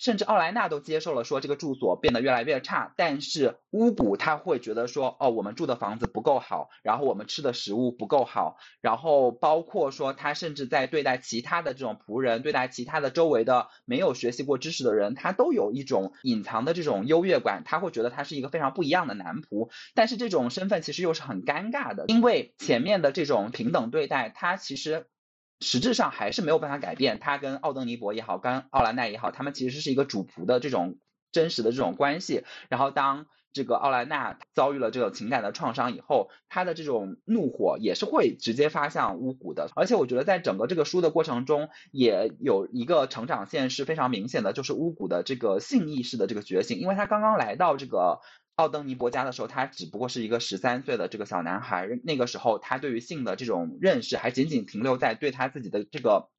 甚至奥莱纳都接受了，说这个住所变得越来越差。但是乌古他会觉得说，哦，我们住的房子不够好，然后我们吃的食物不够好，然后包括说他甚至在对待其他的这种仆人，对待其他的周围的没有学习过知识的人，他都有一种隐藏的这种优越感。他会觉得他是一个非常不一样的男仆，但是这种身份其实又是很尴尬的，因为前面的这种平等对待，他其实。实质上还是没有办法改变他跟奥登尼伯也好，跟奥兰奈也好，他们其实是一个主仆的这种真实的这种关系。然后当这个奥兰娜遭遇了这种情感的创伤以后，他的这种怒火也是会直接发向巫蛊的。而且我觉得在整个这个书的过程中，也有一个成长线是非常明显的，就是巫蛊的这个性意识的这个觉醒。因为他刚刚来到这个奥登尼伯家的时候，他只不过是一个十三岁的这个小男孩，那个时候他对于性的这种认识还仅仅停留在对他自己的这个。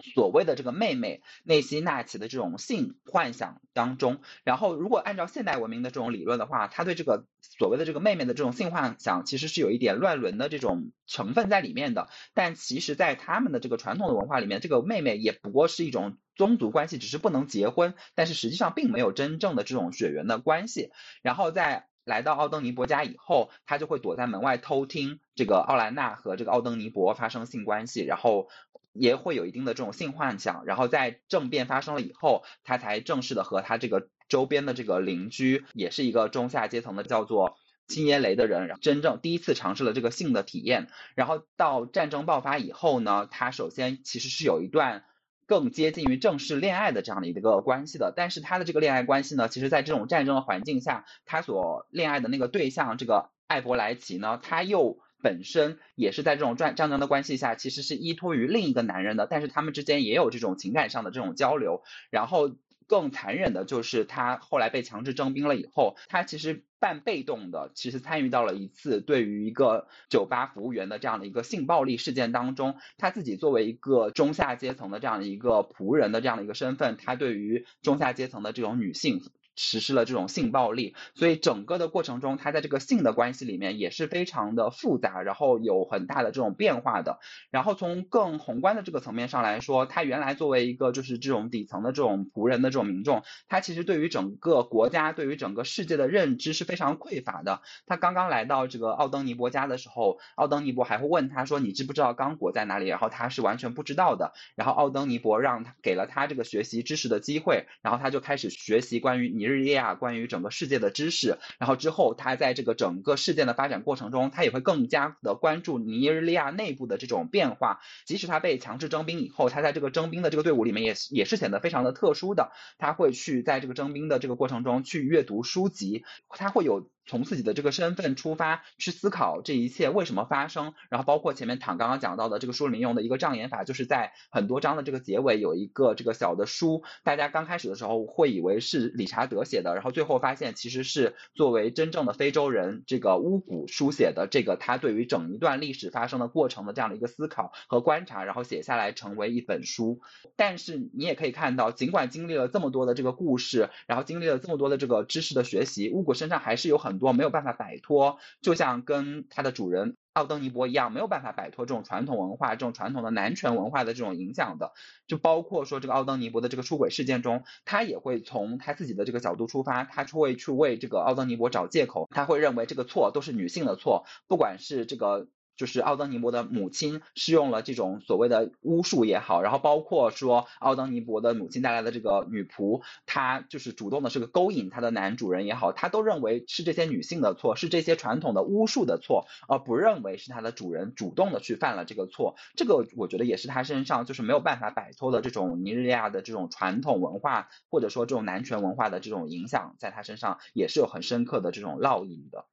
所谓的这个妹妹内西纳奇的这种性幻想当中，然后如果按照现代文明的这种理论的话，他对这个所谓的这个妹妹的这种性幻想其实是有一点乱伦的这种成分在里面的。但其实，在他们的这个传统的文化里面，这个妹妹也不过是一种宗族关系，只是不能结婚，但是实际上并没有真正的这种血缘的关系。然后在来到奥登尼伯家以后，他就会躲在门外偷听这个奥兰娜和这个奥登尼伯发生性关系，然后。也会有一定的这种性幻想，然后在政变发生了以后，他才正式的和他这个周边的这个邻居，也是一个中下阶层的叫做金耶雷的人，真正第一次尝试了这个性的体验。然后到战争爆发以后呢，他首先其实是有一段更接近于正式恋爱的这样的一个关系的，但是他的这个恋爱关系呢，其实在这种战争的环境下，他所恋爱的那个对象这个艾伯莱奇呢，他又。本身也是在这种战战争的关系下，其实是依托于另一个男人的，但是他们之间也有这种情感上的这种交流。然后更残忍的就是，他后来被强制征兵了以后，他其实半被动的，其实参与到了一次对于一个酒吧服务员的这样的一个性暴力事件当中。他自己作为一个中下阶层的这样的一个仆人的这样的一个身份，他对于中下阶层的这种女性。实施了这种性暴力，所以整个的过程中，他在这个性的关系里面也是非常的复杂，然后有很大的这种变化的。然后从更宏观的这个层面上来说，他原来作为一个就是这种底层的这种仆人的这种民众，他其实对于整个国家、对于整个世界的认知是非常匮乏的。他刚刚来到这个奥登尼伯家的时候，奥登尼伯还会问他说：“你知不知道刚果在哪里？”然后他是完全不知道的。然后奥登尼伯让他给了他这个学习知识的机会，然后他就开始学习关于尼日利亚关于整个世界的知识，然后之后他在这个整个事件的发展过程中，他也会更加的关注尼日利亚内部的这种变化。即使他被强制征兵以后，他在这个征兵的这个队伍里面也也是显得非常的特殊的。他会去在这个征兵的这个过程中去阅读书籍，他会有。从自己的这个身份出发去思考这一切为什么发生，然后包括前面唐刚刚讲到的这个书里面用的一个障眼法，就是在很多章的这个结尾有一个这个小的书，大家刚开始的时候会以为是理查德写的，然后最后发现其实是作为真正的非洲人这个巫蛊书写的这个他对于整一段历史发生的过程的这样的一个思考和观察，然后写下来成为一本书。但是你也可以看到，尽管经历了这么多的这个故事，然后经历了这么多的这个知识的学习，巫蛊身上还是有很。多没有办法摆脱，就像跟他的主人奥登尼伯一样，没有办法摆脱这种传统文化、这种传统的男权文化的这种影响的。就包括说这个奥登尼伯的这个出轨事件中，他也会从他自己的这个角度出发，他会去为这个奥登尼伯找借口，他会认为这个错都是女性的错，不管是这个。就是奥登尼伯的母亲是用了这种所谓的巫术也好，然后包括说奥登尼伯的母亲带来的这个女仆，她就是主动的是个勾引他的男主人也好，他都认为是这些女性的错，是这些传统的巫术的错，而不认为是他的主人主动的去犯了这个错。这个我觉得也是他身上就是没有办法摆脱的这种尼日利亚的这种传统文化，或者说这种男权文化的这种影响，在他身上也是有很深刻的这种烙印的。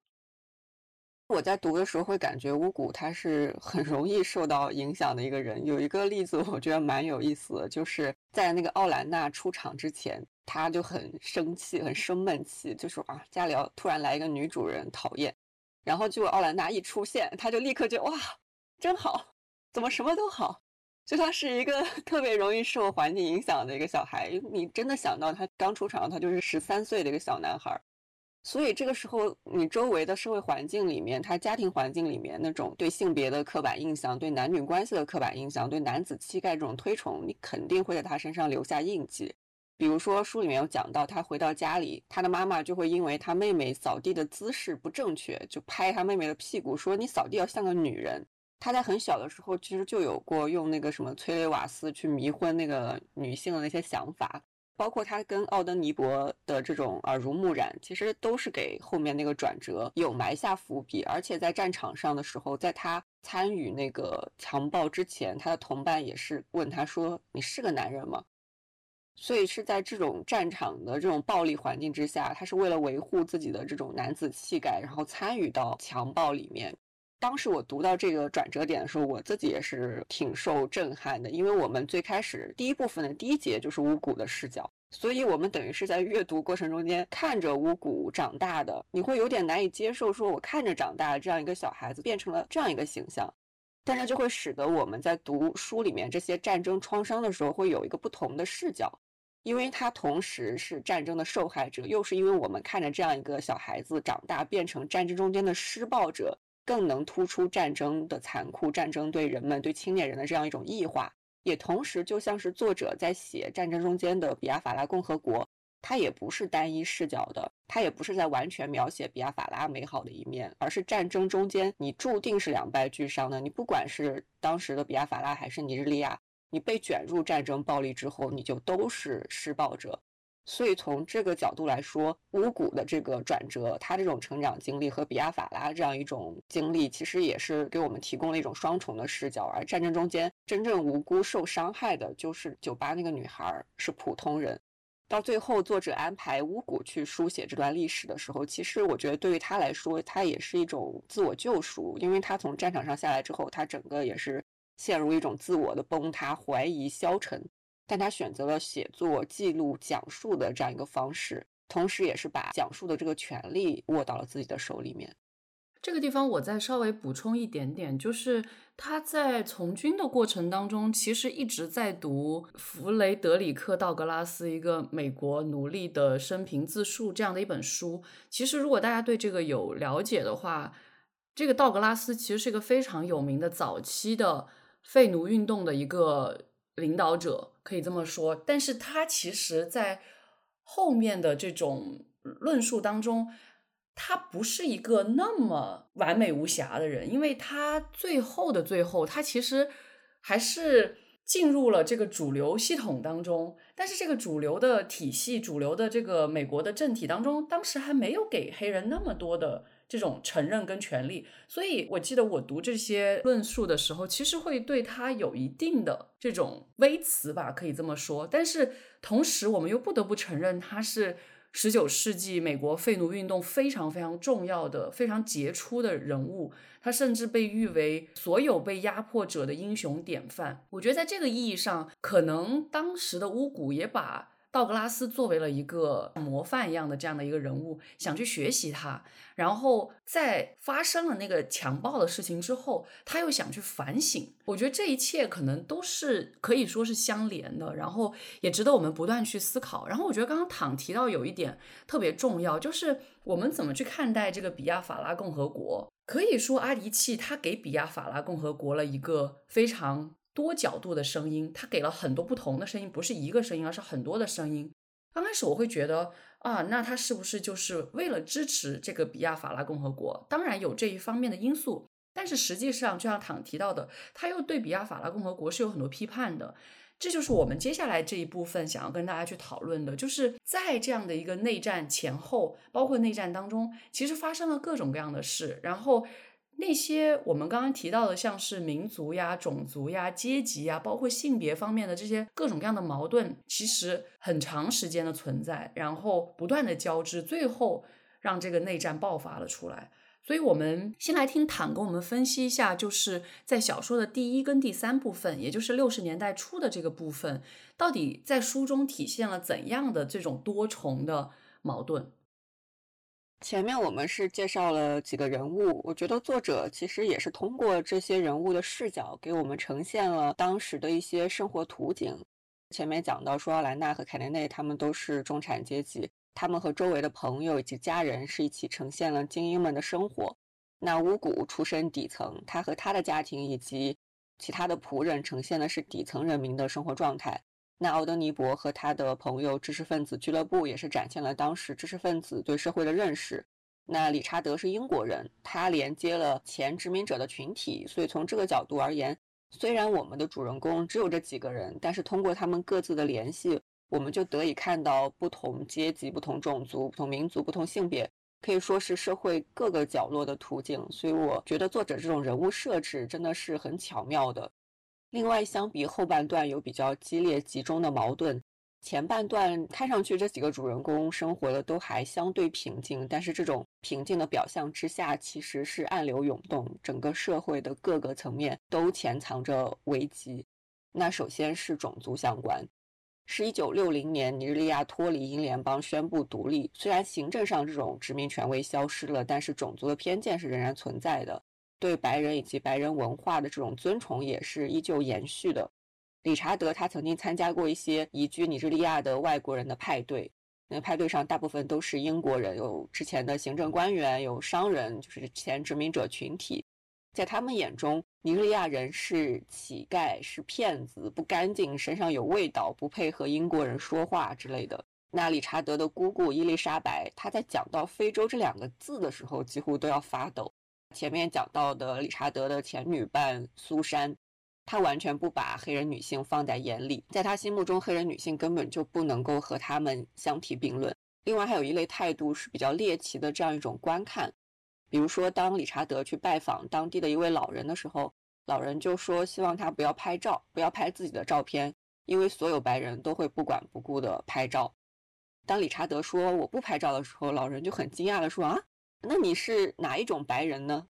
我在读的时候会感觉巫蛊他是很容易受到影响的一个人。有一个例子我觉得蛮有意思的，就是在那个奥兰娜出场之前，他就很生气，很生闷气，就说啊家里要突然来一个女主人，讨厌。然后结果奥兰娜一出现，他就立刻就哇真好，怎么什么都好？就他是一个 [LAUGHS] 特别容易受环境影响的一个小孩。你真的想到他刚出场，他就是十三岁的一个小男孩。所以这个时候，你周围的社会环境里面，他家庭环境里面那种对性别的刻板印象、对男女关系的刻板印象、对男子气概这种推崇，你肯定会在他身上留下印记。比如说书里面有讲到，他回到家里，他的妈妈就会因为他妹妹扫地的姿势不正确，就拍他妹妹的屁股，说你扫地要像个女人。他在很小的时候，其实就有过用那个什么催泪瓦斯去迷昏那个女性的那些想法。包括他跟奥登尼伯的这种耳濡目染，其实都是给后面那个转折有埋下伏笔。而且在战场上的时候，在他参与那个强暴之前，他的同伴也是问他说：“你是个男人吗？”所以是在这种战场的这种暴力环境之下，他是为了维护自己的这种男子气概，然后参与到强暴里面。当时我读到这个转折点的时候，我自己也是挺受震撼的，因为我们最开始第一部分的第一节就是巫蛊的视角，所以我们等于是在阅读过程中间看着巫蛊长大的，你会有点难以接受，说我看着长大的这样一个小孩子变成了这样一个形象，但是就会使得我们在读书里面这些战争创伤的时候，会有一个不同的视角。因为他同时是战争的受害者，又是因为我们看着这样一个小孩子长大变成战争中间的施暴者，更能突出战争的残酷，战争对人们、对青年人的这样一种异化。也同时，就像是作者在写战争中间的比亚法拉共和国，他也不是单一视角的，他也不是在完全描写比亚法拉美好的一面，而是战争中间你注定是两败俱伤的。你不管是当时的比亚法拉还是尼日利亚。你被卷入战争暴力之后，你就都是施暴者。所以从这个角度来说，巫蛊的这个转折，他这种成长经历和比亚法拉这样一种经历，其实也是给我们提供了一种双重的视角。而战争中间真正无辜受伤害的，就是酒吧那个女孩，是普通人。到最后，作者安排巫蛊去书写这段历史的时候，其实我觉得对于他来说，他也是一种自我救赎，因为他从战场上下来之后，他整个也是。陷入一种自我的崩塌、怀疑、消沉，但他选择了写作、记录、讲述的这样一个方式，同时也是把讲述的这个权利握到了自己的手里面。这个地方我再稍微补充一点点，就是他在从军的过程当中，其实一直在读弗雷德里克·道格拉斯一个美国奴隶的生平自述这样的一本书。其实如果大家对这个有了解的话，这个道格拉斯其实是一个非常有名的早期的。废奴运动的一个领导者，可以这么说。但是他其实，在后面的这种论述当中，他不是一个那么完美无瑕的人，因为他最后的最后，他其实还是进入了这个主流系统当中。但是这个主流的体系、主流的这个美国的政体当中，当时还没有给黑人那么多的。这种承认跟权利，所以我记得我读这些论述的时候，其实会对他有一定的这种微词吧，可以这么说。但是同时，我们又不得不承认，他是十九世纪美国废奴运动非常非常重要的、非常杰出的人物。他甚至被誉为所有被压迫者的英雄典范。我觉得在这个意义上，可能当时的巫蛊也把。道格拉斯作为了一个模范一样的这样的一个人物，想去学习他，然后在发生了那个强暴的事情之后，他又想去反省。我觉得这一切可能都是可以说是相连的，然后也值得我们不断去思考。然后我觉得刚刚躺提到有一点特别重要，就是我们怎么去看待这个比亚法拉共和国？可以说阿迪契他给比亚法拉共和国了一个非常。多角度的声音，他给了很多不同的声音，不是一个声音，而是很多的声音。刚开始我会觉得啊，那他是不是就是为了支持这个比亚法拉共和国？当然有这一方面的因素，但是实际上，就像躺提到的，他又对比亚法拉共和国是有很多批判的。这就是我们接下来这一部分想要跟大家去讨论的，就是在这样的一个内战前后，包括内战当中，其实发生了各种各样的事，然后。那些我们刚刚提到的，像是民族呀、种族呀、阶级呀，包括性别方面的这些各种各样的矛盾，其实很长时间的存在，然后不断的交织，最后让这个内战爆发了出来。所以，我们先来听坦跟我们分析一下，就是在小说的第一跟第三部分，也就是六十年代初的这个部分，到底在书中体现了怎样的这种多重的矛盾。前面我们是介绍了几个人物，我觉得作者其实也是通过这些人物的视角，给我们呈现了当时的一些生活图景。前面讲到说，奥兰娜和凯内内他们都是中产阶级，他们和周围的朋友以及家人是一起呈现了精英们的生活。那乌古出身底层，他和他的家庭以及其他的仆人呈现的是底层人民的生活状态。那奥登尼伯和他的朋友知识分子俱乐部也是展现了当时知识分子对社会的认识。那理查德是英国人，他连接了前殖民者的群体，所以从这个角度而言，虽然我们的主人公只有这几个人，但是通过他们各自的联系，我们就得以看到不同阶级、不同种族、不同民族、不同性别可以说是社会各个角落的图景。所以我觉得作者这种人物设置真的是很巧妙的。另外，相比后半段有比较激烈集中的矛盾。前半段看上去这几个主人公生活的都还相对平静，但是这种平静的表象之下，其实是暗流涌动，整个社会的各个层面都潜藏着危机。那首先是种族相关，是一九六零年尼日利亚脱离英联邦宣布独立，虽然行政上这种殖民权威消失了，但是种族的偏见是仍然存在的，对白人以及白人文化的这种尊崇也是依旧延续的。理查德他曾经参加过一些移居尼日利亚的外国人的派对，那派对上大部分都是英国人，有之前的行政官员，有商人，就是前殖民者群体。在他们眼中，尼日利亚人是乞丐，是骗子，不干净，身上有味道，不配和英国人说话之类的。那理查德的姑姑伊丽莎白，她在讲到非洲这两个字的时候，几乎都要发抖。前面讲到的理查德的前女伴苏珊。他完全不把黑人女性放在眼里，在他心目中，黑人女性根本就不能够和他们相提并论。另外，还有一类态度是比较猎奇的这样一种观看，比如说，当理查德去拜访当地的一位老人的时候，老人就说希望他不要拍照，不要拍自己的照片，因为所有白人都会不管不顾的拍照。当理查德说我不拍照的时候，老人就很惊讶的说啊，那你是哪一种白人呢？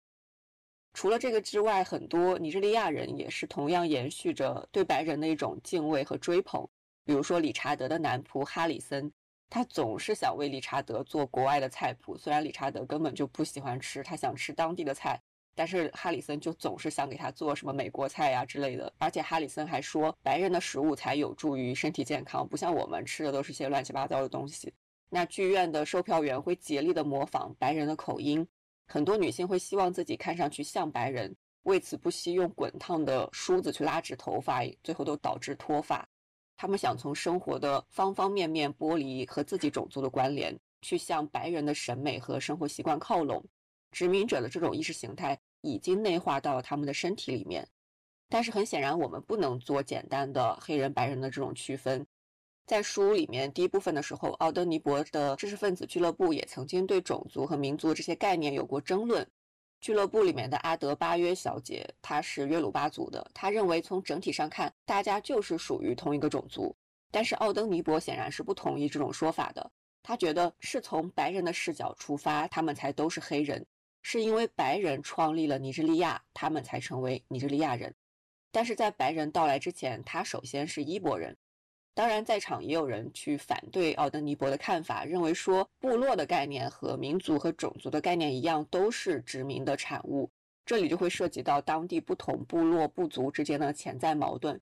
除了这个之外，很多尼日利亚人也是同样延续着对白人的一种敬畏和追捧。比如说，理查德的男仆哈里森，他总是想为理查德做国外的菜谱，虽然理查德根本就不喜欢吃，他想吃当地的菜，但是哈里森就总是想给他做什么美国菜呀之类的。而且哈里森还说，白人的食物才有助于身体健康，不像我们吃的都是些乱七八糟的东西。那剧院的售票员会竭力的模仿白人的口音。很多女性会希望自己看上去像白人，为此不惜用滚烫的梳子去拉直头发，最后都导致脱发。她们想从生活的方方面面剥离和自己种族的关联，去向白人的审美和生活习惯靠拢。殖民者的这种意识形态已经内化到了他们的身体里面。但是很显然，我们不能做简单的黑人白人的这种区分。在书里面第一部分的时候，奥登尼伯的知识分子俱乐部也曾经对种族和民族这些概念有过争论。俱乐部里面的阿德巴约小姐，她是约鲁巴族的，她认为从整体上看，大家就是属于同一个种族。但是奥登尼伯显然是不同意这种说法的，他觉得是从白人的视角出发，他们才都是黑人，是因为白人创立了尼日利亚，他们才成为尼日利亚人。但是在白人到来之前，他首先是伊博人。当然，在场也有人去反对奥登尼伯的看法，认为说部落的概念和民族和种族的概念一样，都是殖民的产物。这里就会涉及到当地不同部落部族之间的潜在矛盾。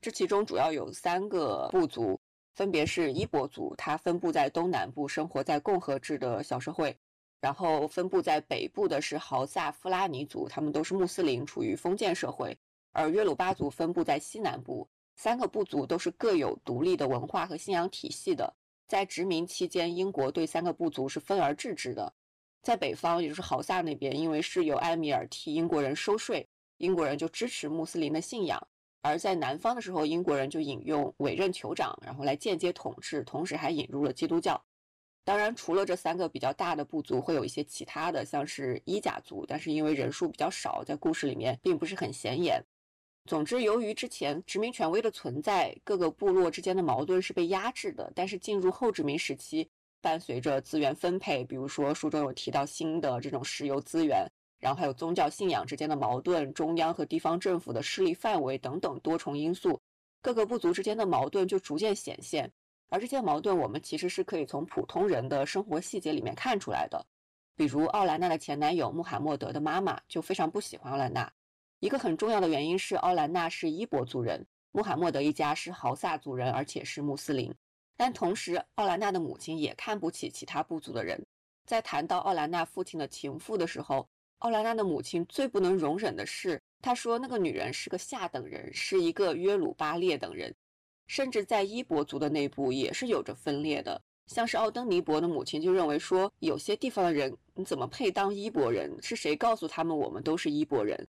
这其中主要有三个部族，分别是伊博族，它分布在东南部，生活在共和制的小社会；然后分布在北部的是豪萨夫拉尼族，他们都是穆斯林，处于封建社会；而约鲁巴族分布在西南部。三个部族都是各有独立的文化和信仰体系的。在殖民期间，英国对三个部族是分而治之的。在北方，也就是豪萨那边，因为是由埃米尔替英国人收税，英国人就支持穆斯林的信仰；而在南方的时候，英国人就引用委任酋长，然后来间接统治，同时还引入了基督教。当然，除了这三个比较大的部族，会有一些其他的，像是伊甲族，但是因为人数比较少，在故事里面并不是很显眼。总之，由于之前殖民权威的存在，各个部落之间的矛盾是被压制的。但是进入后殖民时期，伴随着资源分配，比如说书中有提到新的这种石油资源，然后还有宗教信仰之间的矛盾、中央和地方政府的势力范围等等多重因素，各个部族之间的矛盾就逐渐显现。而这些矛盾，我们其实是可以从普通人的生活细节里面看出来的。比如奥兰娜的前男友穆罕默德的妈妈就非常不喜欢奥兰娜。一个很重要的原因是，奥兰娜是伊博族人，穆罕默德一家是豪萨族人，而且是穆斯林。但同时，奥兰娜的母亲也看不起其他部族的人。在谈到奥兰娜父亲的情妇的时候，奥兰娜的母亲最不能容忍的是，她说那个女人是个下等人，是一个约鲁巴列等人。甚至在伊博族的内部也是有着分裂的，像是奥登尼伯的母亲就认为说，有些地方的人你怎么配当伊博人？是谁告诉他们我们都是伊博人？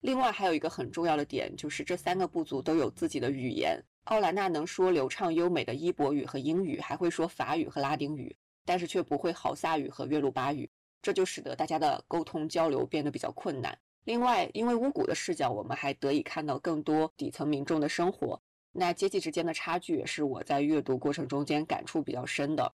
另外还有一个很重要的点，就是这三个部族都有自己的语言。奥兰娜能说流畅优美的伊博语和英语，还会说法语和拉丁语。但是却不会豪萨语和岳麓巴语，这就使得大家的沟通交流变得比较困难。另外，因为巫蛊的视角，我们还得以看到更多底层民众的生活。那阶级之间的差距也是我在阅读过程中间感触比较深的，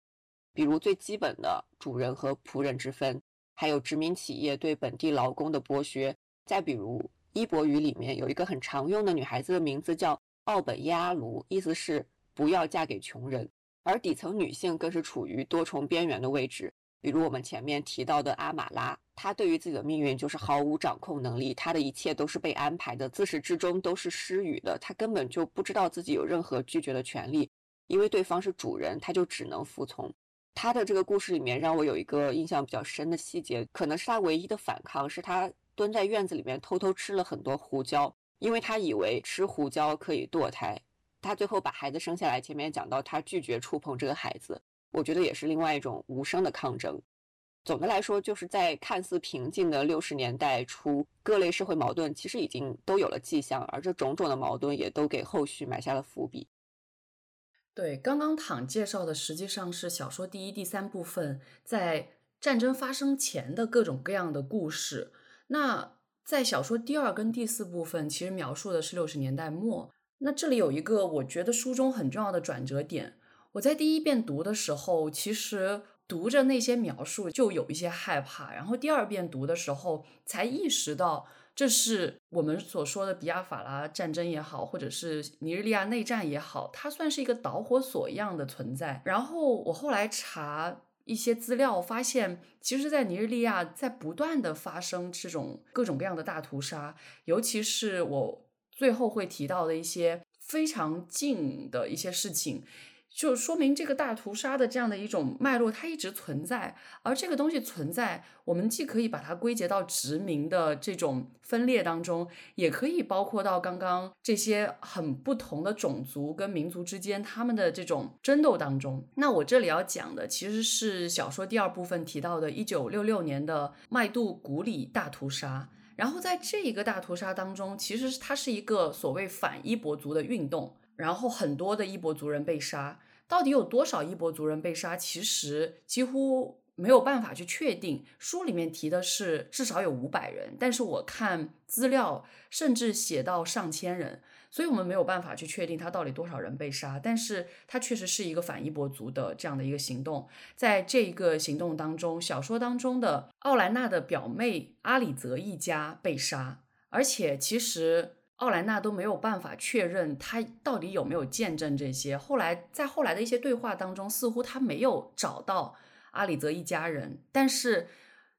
比如最基本的主人和仆人之分，还有殖民企业对本地劳工的剥削。再比如伊博语里面有一个很常用的女孩子的名字叫奥本耶阿卢，意思是不要嫁给穷人。而底层女性更是处于多重边缘的位置，比如我们前面提到的阿玛拉，她对于自己的命运就是毫无掌控能力，她的一切都是被安排的，自始至终都是施予的，她根本就不知道自己有任何拒绝的权利，因为对方是主人，她就只能服从。她的这个故事里面让我有一个印象比较深的细节，可能是她唯一的反抗，是她蹲在院子里面偷偷吃了很多胡椒，因为他以为吃胡椒可以堕胎。他最后把孩子生下来，前面讲到他拒绝触碰这个孩子，我觉得也是另外一种无声的抗争。总的来说，就是在看似平静的六十年代初，各类社会矛盾其实已经都有了迹象，而这种种的矛盾也都给后续埋下了伏笔。对，刚刚躺介绍的实际上是小说第一、第三部分在战争发生前的各种各样的故事。那在小说第二跟第四部分，其实描述的是六十年代末。那这里有一个我觉得书中很重要的转折点。我在第一遍读的时候，其实读着那些描述就有一些害怕，然后第二遍读的时候才意识到，这是我们所说的比亚法拉战争也好，或者是尼日利亚内战也好，它算是一个导火索一样的存在。然后我后来查一些资料，发现其实，在尼日利亚在不断的发生这种各种各样的大屠杀，尤其是我。最后会提到的一些非常近的一些事情，就说明这个大屠杀的这样的一种脉络，它一直存在。而这个东西存在，我们既可以把它归结到殖民的这种分裂当中，也可以包括到刚刚这些很不同的种族跟民族之间他们的这种争斗当中。那我这里要讲的其实是小说第二部分提到的1966年的麦杜古里大屠杀。然后在这一个大屠杀当中，其实它是一个所谓反伊博族的运动，然后很多的伊博族人被杀。到底有多少伊博族人被杀？其实几乎没有办法去确定。书里面提的是至少有五百人，但是我看资料甚至写到上千人。所以我们没有办法去确定他到底多少人被杀，但是他确实是一个反伊博族的这样的一个行动。在这一个行动当中，小说当中的奥兰娜的表妹阿里泽一家被杀，而且其实奥莱娜都没有办法确认他到底有没有见证这些。后来在后来的一些对话当中，似乎他没有找到阿里泽一家人，但是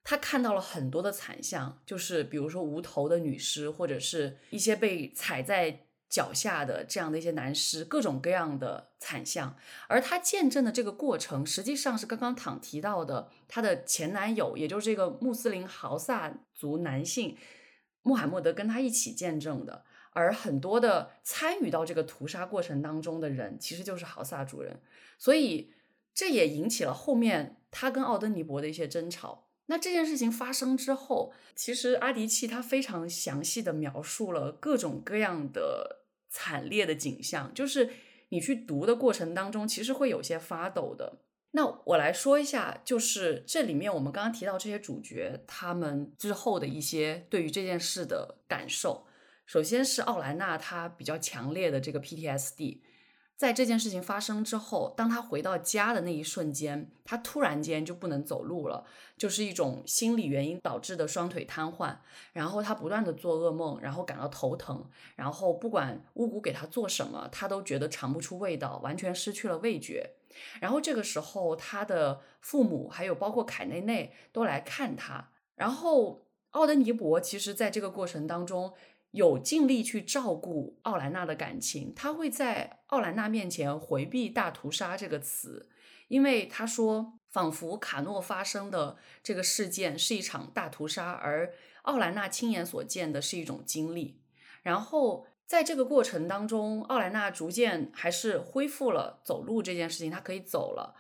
他看到了很多的惨象，就是比如说无头的女尸，或者是一些被踩在。脚下的这样的一些男尸，各种各样的惨象，而他见证的这个过程，实际上是刚刚躺提到的他的前男友，也就是这个穆斯林豪萨族男性穆罕默德跟他一起见证的。而很多的参与到这个屠杀过程当中的人，其实就是豪萨族人，所以这也引起了后面他跟奥登尼伯的一些争吵。那这件事情发生之后，其实阿迪契他非常详细的描述了各种各样的。惨烈的景象，就是你去读的过程当中，其实会有些发抖的。那我来说一下，就是这里面我们刚刚提到这些主角，他们之后的一些对于这件事的感受。首先是奥莱娜，她比较强烈的这个 PTSD。在这件事情发生之后，当他回到家的那一瞬间，他突然间就不能走路了，就是一种心理原因导致的双腿瘫痪。然后他不断的做噩梦，然后感到头疼，然后不管巫蛊给他做什么，他都觉得尝不出味道，完全失去了味觉。然后这个时候，他的父母还有包括凯内内都来看他。然后奥德尼伯其实在这个过程当中。有尽力去照顾奥兰娜的感情，他会在奥兰娜面前回避“大屠杀”这个词，因为他说，仿佛卡诺发生的这个事件是一场大屠杀，而奥兰娜亲眼所见的是一种经历。然后在这个过程当中，奥兰娜逐渐还是恢复了走路这件事情，她可以走了。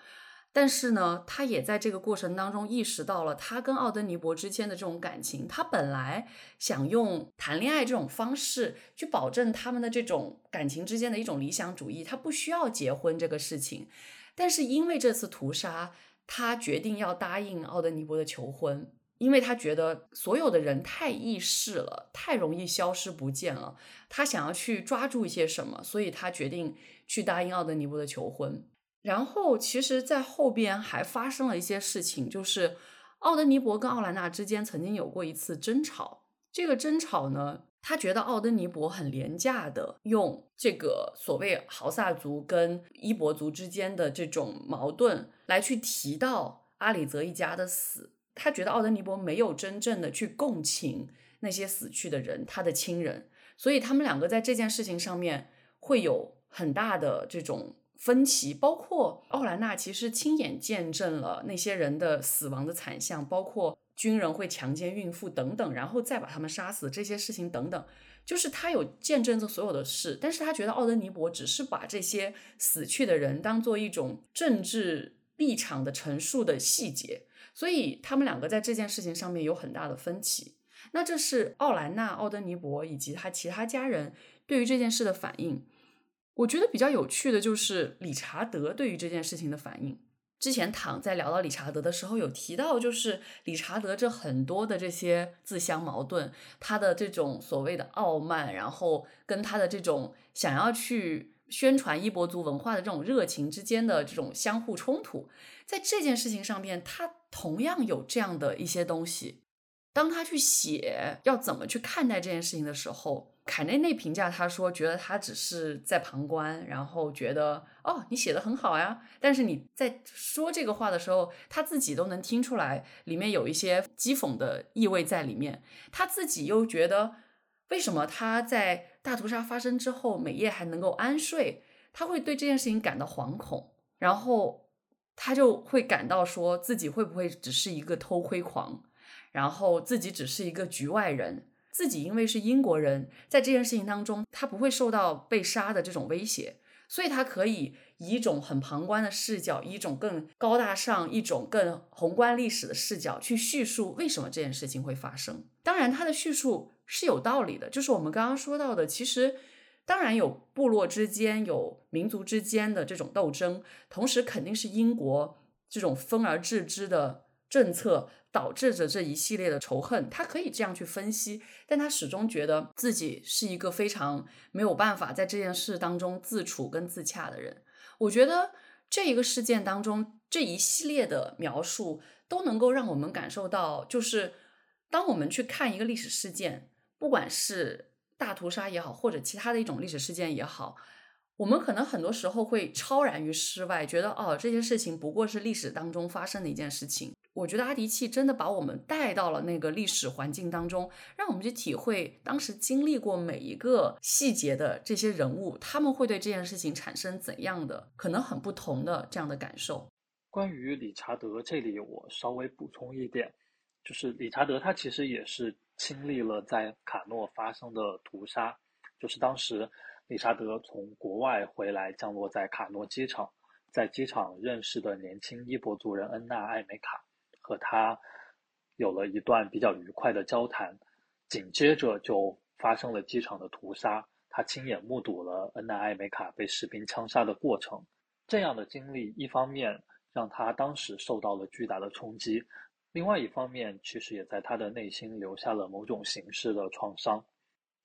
但是呢，他也在这个过程当中意识到了他跟奥登尼伯之间的这种感情。他本来想用谈恋爱这种方式去保证他们的这种感情之间的一种理想主义，他不需要结婚这个事情。但是因为这次屠杀，他决定要答应奥德尼伯的求婚，因为他觉得所有的人太易逝了，太容易消失不见了。他想要去抓住一些什么，所以他决定去答应奥德尼伯的求婚。然后，其实，在后边还发生了一些事情，就是奥德尼伯跟奥兰娜之间曾经有过一次争吵。这个争吵呢，他觉得奥登尼伯很廉价的用这个所谓豪萨族跟伊伯族之间的这种矛盾来去提到阿里泽一家的死。他觉得奥登尼伯没有真正的去共情那些死去的人，他的亲人，所以他们两个在这件事情上面会有很大的这种。分歧包括奥兰娜其实亲眼见证了那些人的死亡的惨象，包括军人会强奸孕妇等等，然后再把他们杀死这些事情等等，就是他有见证这所有的事，但是他觉得奥德尼伯只是把这些死去的人当做一种政治立场的陈述的细节，所以他们两个在这件事情上面有很大的分歧。那这是奥兰娜、奥德尼伯以及他其他家人对于这件事的反应。我觉得比较有趣的就是理查德对于这件事情的反应。之前躺在聊到理查德的时候，有提到，就是理查德这很多的这些自相矛盾，他的这种所谓的傲慢，然后跟他的这种想要去宣传伊博族文化的这种热情之间的这种相互冲突，在这件事情上面，他同样有这样的一些东西。当他去写要怎么去看待这件事情的时候。凯内内评价他说，觉得他只是在旁观，然后觉得哦，你写的很好呀。但是你在说这个话的时候，他自己都能听出来，里面有一些讥讽的意味在里面。他自己又觉得，为什么他在大屠杀发生之后，每夜还能够安睡？他会对这件事情感到惶恐，然后他就会感到说自己会不会只是一个偷窥狂，然后自己只是一个局外人。自己因为是英国人，在这件事情当中，他不会受到被杀的这种威胁，所以他可以以一种很旁观的视角，以一种更高大上、一种更宏观历史的视角去叙述为什么这件事情会发生。当然，他的叙述是有道理的，就是我们刚刚说到的，其实当然有部落之间、有民族之间的这种斗争，同时肯定是英国这种分而治之的政策。导致着这一系列的仇恨，他可以这样去分析，但他始终觉得自己是一个非常没有办法在这件事当中自处跟自洽的人。我觉得这一个事件当中这一系列的描述都能够让我们感受到，就是当我们去看一个历史事件，不管是大屠杀也好，或者其他的一种历史事件也好。我们可能很多时候会超然于世外，觉得哦，这件事情不过是历史当中发生的一件事情。我觉得阿迪契真的把我们带到了那个历史环境当中，让我们去体会当时经历过每一个细节的这些人物，他们会对这件事情产生怎样的可能很不同的这样的感受。关于理查德这里，我稍微补充一点，就是理查德他其实也是经历了在卡诺发生的屠杀，就是当时。理查德从国外回来，降落在卡诺机场，在机场认识的年轻伊博族人恩娜·艾梅卡，和他有了一段比较愉快的交谈。紧接着就发生了机场的屠杀，他亲眼目睹了恩娜·艾梅卡被士兵枪杀的过程。这样的经历，一方面让他当时受到了巨大的冲击，另外一方面其实也在他的内心留下了某种形式的创伤。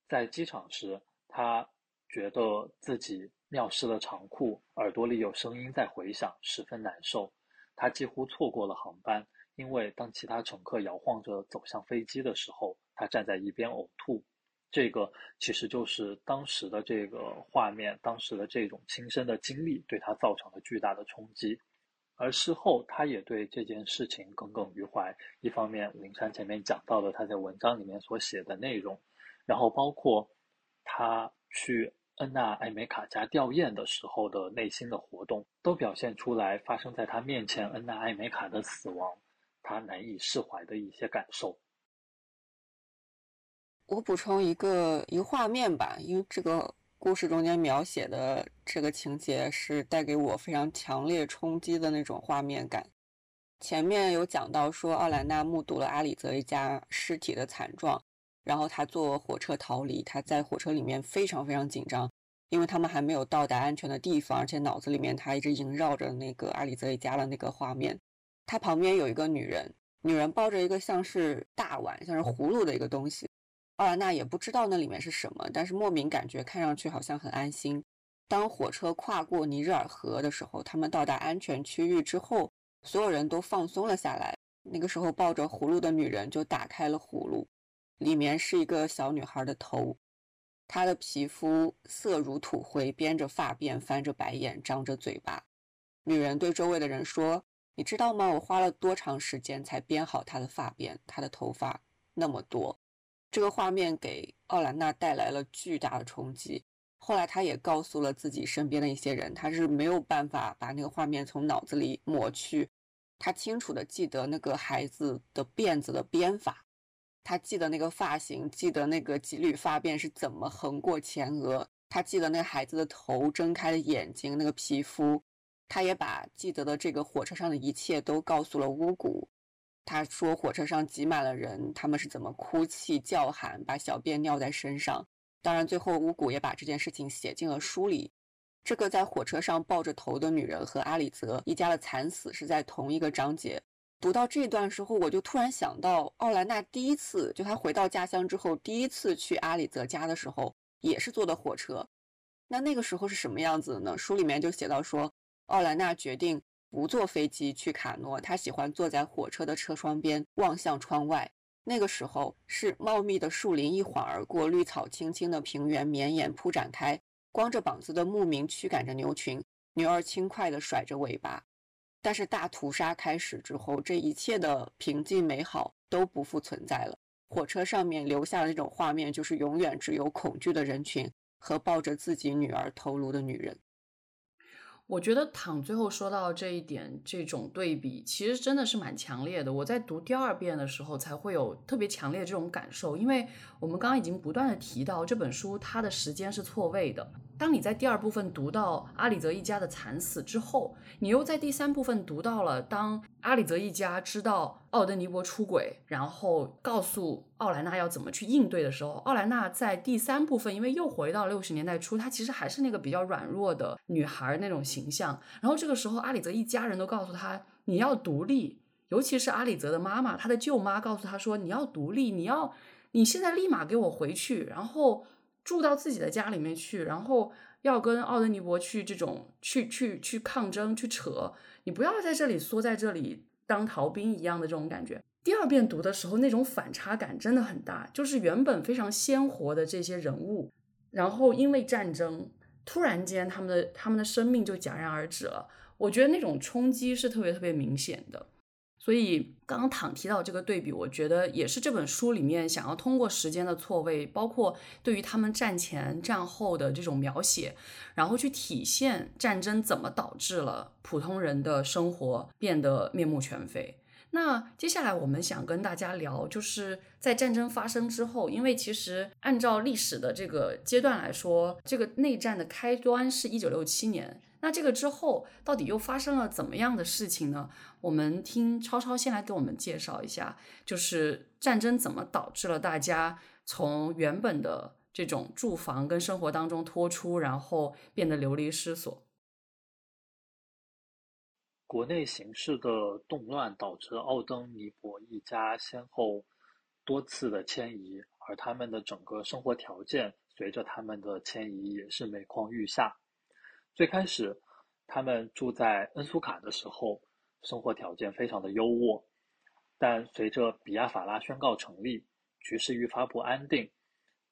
在机场时，他。觉得自己尿湿了长裤，耳朵里有声音在回响，十分难受。他几乎错过了航班，因为当其他乘客摇晃着走向飞机的时候，他站在一边呕吐。这个其实就是当时的这个画面，当时的这种亲身的经历对他造成了巨大的冲击。而事后，他也对这件事情耿耿于怀。一方面，林珊前面讲到了他在文章里面所写的内容，然后包括他去。恩娜·艾梅卡家吊唁的时候的内心的活动，都表现出来发生在他面前恩娜·艾梅卡的死亡，他难以释怀的一些感受。我补充一个一个画面吧，因为这个故事中间描写的这个情节是带给我非常强烈冲击的那种画面感。前面有讲到说，奥兰娜目睹了阿里泽一家尸体的惨状。然后他坐火车逃离，他在火车里面非常非常紧张，因为他们还没有到达安全的地方，而且脑子里面他一直萦绕着那个阿里泽一家的那个画面。他旁边有一个女人，女人抱着一个像是大碗、像是葫芦的一个东西。奥兰娜也不知道那里面是什么，但是莫名感觉看上去好像很安心。当火车跨过尼日尔河的时候，他们到达安全区域之后，所有人都放松了下来。那个时候，抱着葫芦的女人就打开了葫芦，里面是一个小女孩的头。她的皮肤色如土灰，编着发辫，翻着白眼，张着嘴巴。女人对周围的人说：“你知道吗？我花了多长时间才编好她的发辫？她的头发那么多。”这个画面给奥兰娜带来了巨大的冲击。后来，她也告诉了自己身边的一些人，她是没有办法把那个画面从脑子里抹去。她清楚的记得那个孩子的辫子的编法。他记得那个发型，记得那个几缕发辫是怎么横过前额。他记得那个孩子的头，睁开的眼睛，那个皮肤。他也把记得的这个火车上的一切都告诉了巫蛊。他说火车上挤满了人，他们是怎么哭泣叫喊，把小便尿在身上。当然，最后巫蛊也把这件事情写进了书里。这个在火车上抱着头的女人和阿里泽一家的惨死是在同一个章节。读到这段时候，我就突然想到，奥兰娜第一次就她回到家乡之后，第一次去阿里泽家的时候，也是坐的火车。那那个时候是什么样子的呢？书里面就写到说，奥兰娜决定不坐飞机去卡诺，她喜欢坐在火车的车窗边望向窗外。那个时候是茂密的树林一晃而过，绿草青青的平原绵延铺展开，光着膀子的牧民驱赶着牛群，牛儿轻快地甩着尾巴。但是大屠杀开始之后，这一切的平静美好都不复存在了。火车上面留下的那种画面，就是永远只有恐惧的人群和抱着自己女儿头颅的女人。我觉得躺最后说到这一点，这种对比其实真的是蛮强烈的。我在读第二遍的时候，才会有特别强烈这种感受，因为我们刚刚已经不断的提到这本书它的时间是错位的。当你在第二部分读到阿里泽一家的惨死之后，你又在第三部分读到了当阿里泽一家知道奥德尼伯出轨，然后告诉奥兰娜要怎么去应对的时候，奥兰娜在第三部分因为又回到六十年代初，她其实还是那个比较软弱的女孩那种形象。然后这个时候，阿里泽一家人都告诉她你要独立，尤其是阿里泽的妈妈，她的舅妈告诉她说你要独立，你要你现在立马给我回去，然后。住到自己的家里面去，然后要跟奥德尼伯去这种去去去抗争去扯，你不要在这里缩在这里当逃兵一样的这种感觉。第二遍读的时候，那种反差感真的很大，就是原本非常鲜活的这些人物，然后因为战争，突然间他们的他们的生命就戛然而止了。我觉得那种冲击是特别特别明显的。所以刚刚躺提到这个对比，我觉得也是这本书里面想要通过时间的错位，包括对于他们战前战后的这种描写，然后去体现战争怎么导致了普通人的生活变得面目全非。那接下来我们想跟大家聊，就是在战争发生之后，因为其实按照历史的这个阶段来说，这个内战的开端是一九六七年。那这个之后到底又发生了怎么样的事情呢？我们听超超先来给我们介绍一下，就是战争怎么导致了大家从原本的这种住房跟生活当中脱出，然后变得流离失所。国内形势的动乱导致奥登尼伯一家先后多次的迁移，而他们的整个生活条件随着他们的迁移也是每况愈下。最开始，他们住在恩苏卡的时候，生活条件非常的优渥。但随着比亚法拉宣告成立，局势愈发不安定。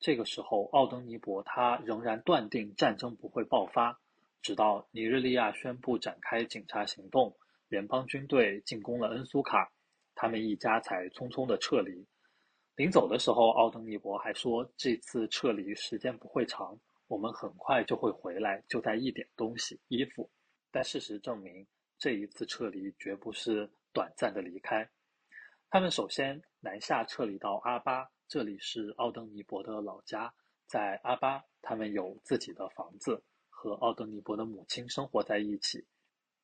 这个时候，奥登尼伯他仍然断定战争不会爆发，直到尼日利亚宣布展开警察行动，联邦军队进攻了恩苏卡，他们一家才匆匆的撤离。临走的时候，奥登尼伯还说，这次撤离时间不会长。我们很快就会回来，就带一点东西、衣服。但事实证明，这一次撤离绝不是短暂的离开。他们首先南下撤离到阿巴，这里是奥登尼伯的老家。在阿巴，他们有自己的房子，和奥登尼伯的母亲生活在一起。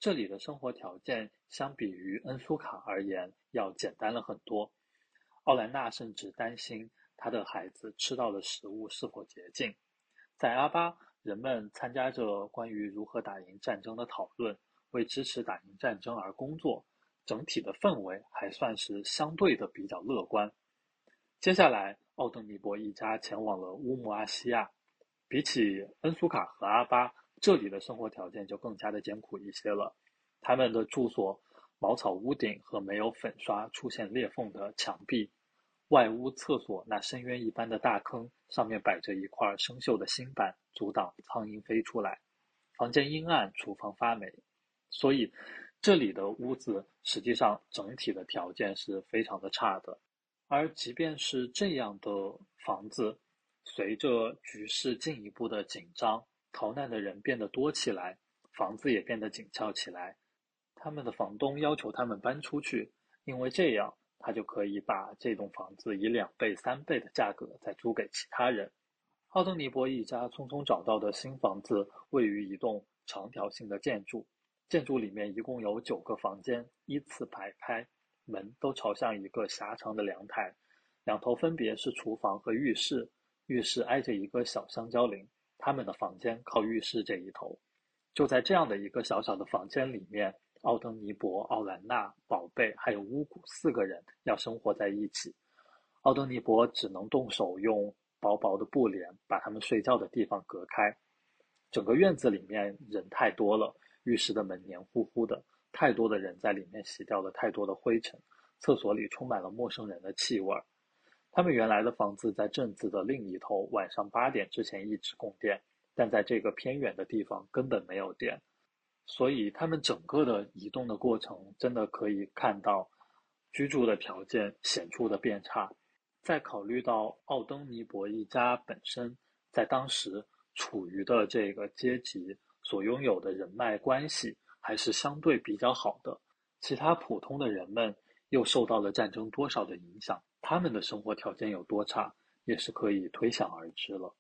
这里的生活条件相比于恩苏卡而言要简单了很多。奥兰娜甚至担心她的孩子吃到的食物是否洁净。在阿巴，人们参加着关于如何打赢战争的讨论，为支持打赢战争而工作。整体的氛围还算是相对的比较乐观。接下来，奥登尼伯一家前往了乌木阿西亚，比起恩苏卡和阿巴，这里的生活条件就更加的艰苦一些了。他们的住所茅草屋顶和没有粉刷、出现裂缝的墙壁，外屋厕所那深渊一般的大坑上面摆着一块生锈的新板，阻挡苍蝇飞出来。房间阴暗，厨房发霉，所以这里的屋子实际上整体的条件是非常的差的。而即便是这样的房子，随着局势进一步的紧张，逃难的人变得多起来，房子也变得紧俏起来。他们的房东要求他们搬出去，因为这样他就可以把这栋房子以两倍、三倍的价格再租给其他人。奥登尼伯一家匆匆找到的新房子位于一栋长条形的建筑，建筑里面一共有九个房间，依次排开，门都朝向一个狭长的阳台，两头分别是厨房和浴室，浴室挨着一个小香蕉林，他们的房间靠浴室这一头。就在这样的一个小小的房间里面，奥登尼伯、奥兰娜、宝贝还有乌古四个人要生活在一起，奥登尼伯只能动手用。薄薄的布帘把他们睡觉的地方隔开，整个院子里面人太多了，浴室的门黏糊糊的，太多的人在里面洗掉了太多的灰尘，厕所里充满了陌生人的气味。他们原来的房子在镇子的另一头，晚上八点之前一直供电，但在这个偏远的地方根本没有电，所以他们整个的移动的过程真的可以看到居住的条件显著的变差。再考虑到奥登尼伯一家本身在当时处于的这个阶级所拥有的人脉关系还是相对比较好的，其他普通的人们又受到了战争多少的影响，他们的生活条件有多差，也是可以推想而知了。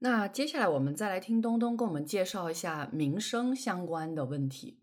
那接下来我们再来听东东给我们介绍一下民生相关的问题。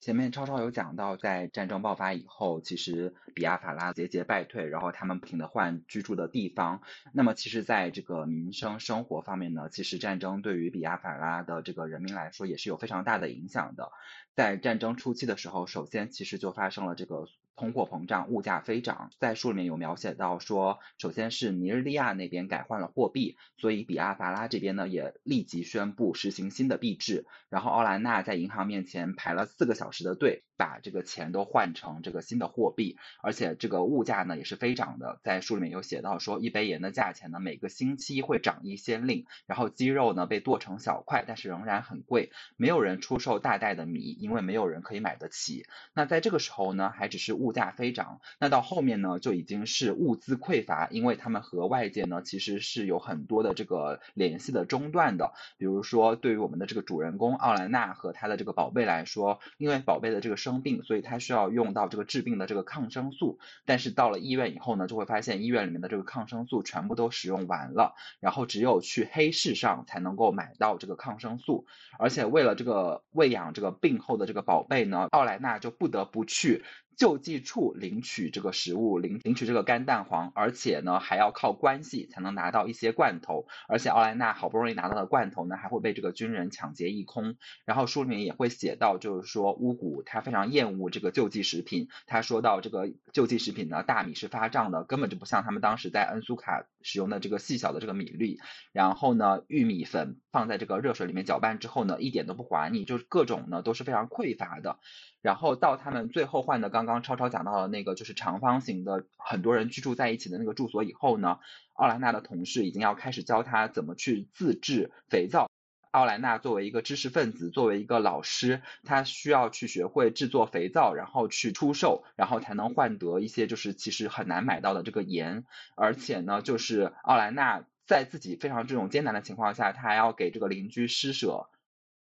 前面超超有讲到，在战争爆发以后，其实比亚法拉节节败退，然后他们不停的换居住的地方。那么，其实在这个民生生活方面呢，其实战争对于比亚法拉的这个人民来说也是有非常大的影响的。在战争初期的时候，首先其实就发生了这个。通货膨胀，物价飞涨，在书里面有描写到说，首先是尼日利亚那边改换了货币，所以比阿法拉这边呢也立即宣布实行新的币制，然后奥兰纳在银行面前排了四个小时的队，把这个钱都换成这个新的货币，而且这个物价呢也是飞涨的，在书里面有写到说，一杯盐的价钱呢每个星期会涨一先令，然后鸡肉呢被剁成小块，但是仍然很贵，没有人出售大袋的米，因为没有人可以买得起。那在这个时候呢，还只是物。价飞涨，那到后面呢，就已经是物资匮乏，因为他们和外界呢其实是有很多的这个联系的中断的。比如说，对于我们的这个主人公奥兰娜和他的这个宝贝来说，因为宝贝的这个生生病，所以他需要用到这个治病的这个抗生素。但是到了医院以后呢，就会发现医院里面的这个抗生素全部都使用完了，然后只有去黑市上才能够买到这个抗生素。而且为了这个喂养这个病后的这个宝贝呢，奥莱娜就不得不去。救济处领取这个食物，领领取这个干蛋黄，而且呢还要靠关系才能拿到一些罐头，而且奥莱娜好不容易拿到的罐头呢，还会被这个军人抢劫一空。然后书里面也会写到，就是说乌古他非常厌恶这个救济食品，他说到这个救济食品呢，大米是发胀的，根本就不像他们当时在恩苏卡使用的这个细小的这个米粒。然后呢，玉米粉放在这个热水里面搅拌之后呢，一点都不滑腻，就是各种呢都是非常匮乏的。然后到他们最后换的刚刚超超讲到的那个就是长方形的很多人居住在一起的那个住所以后呢，奥莱娜的同事已经要开始教他怎么去自制肥皂。奥莱娜作为一个知识分子，作为一个老师，他需要去学会制作肥皂，然后去出售，然后才能换得一些就是其实很难买到的这个盐。而且呢，就是奥莱娜在自己非常这种艰难的情况下，他还要给这个邻居施舍。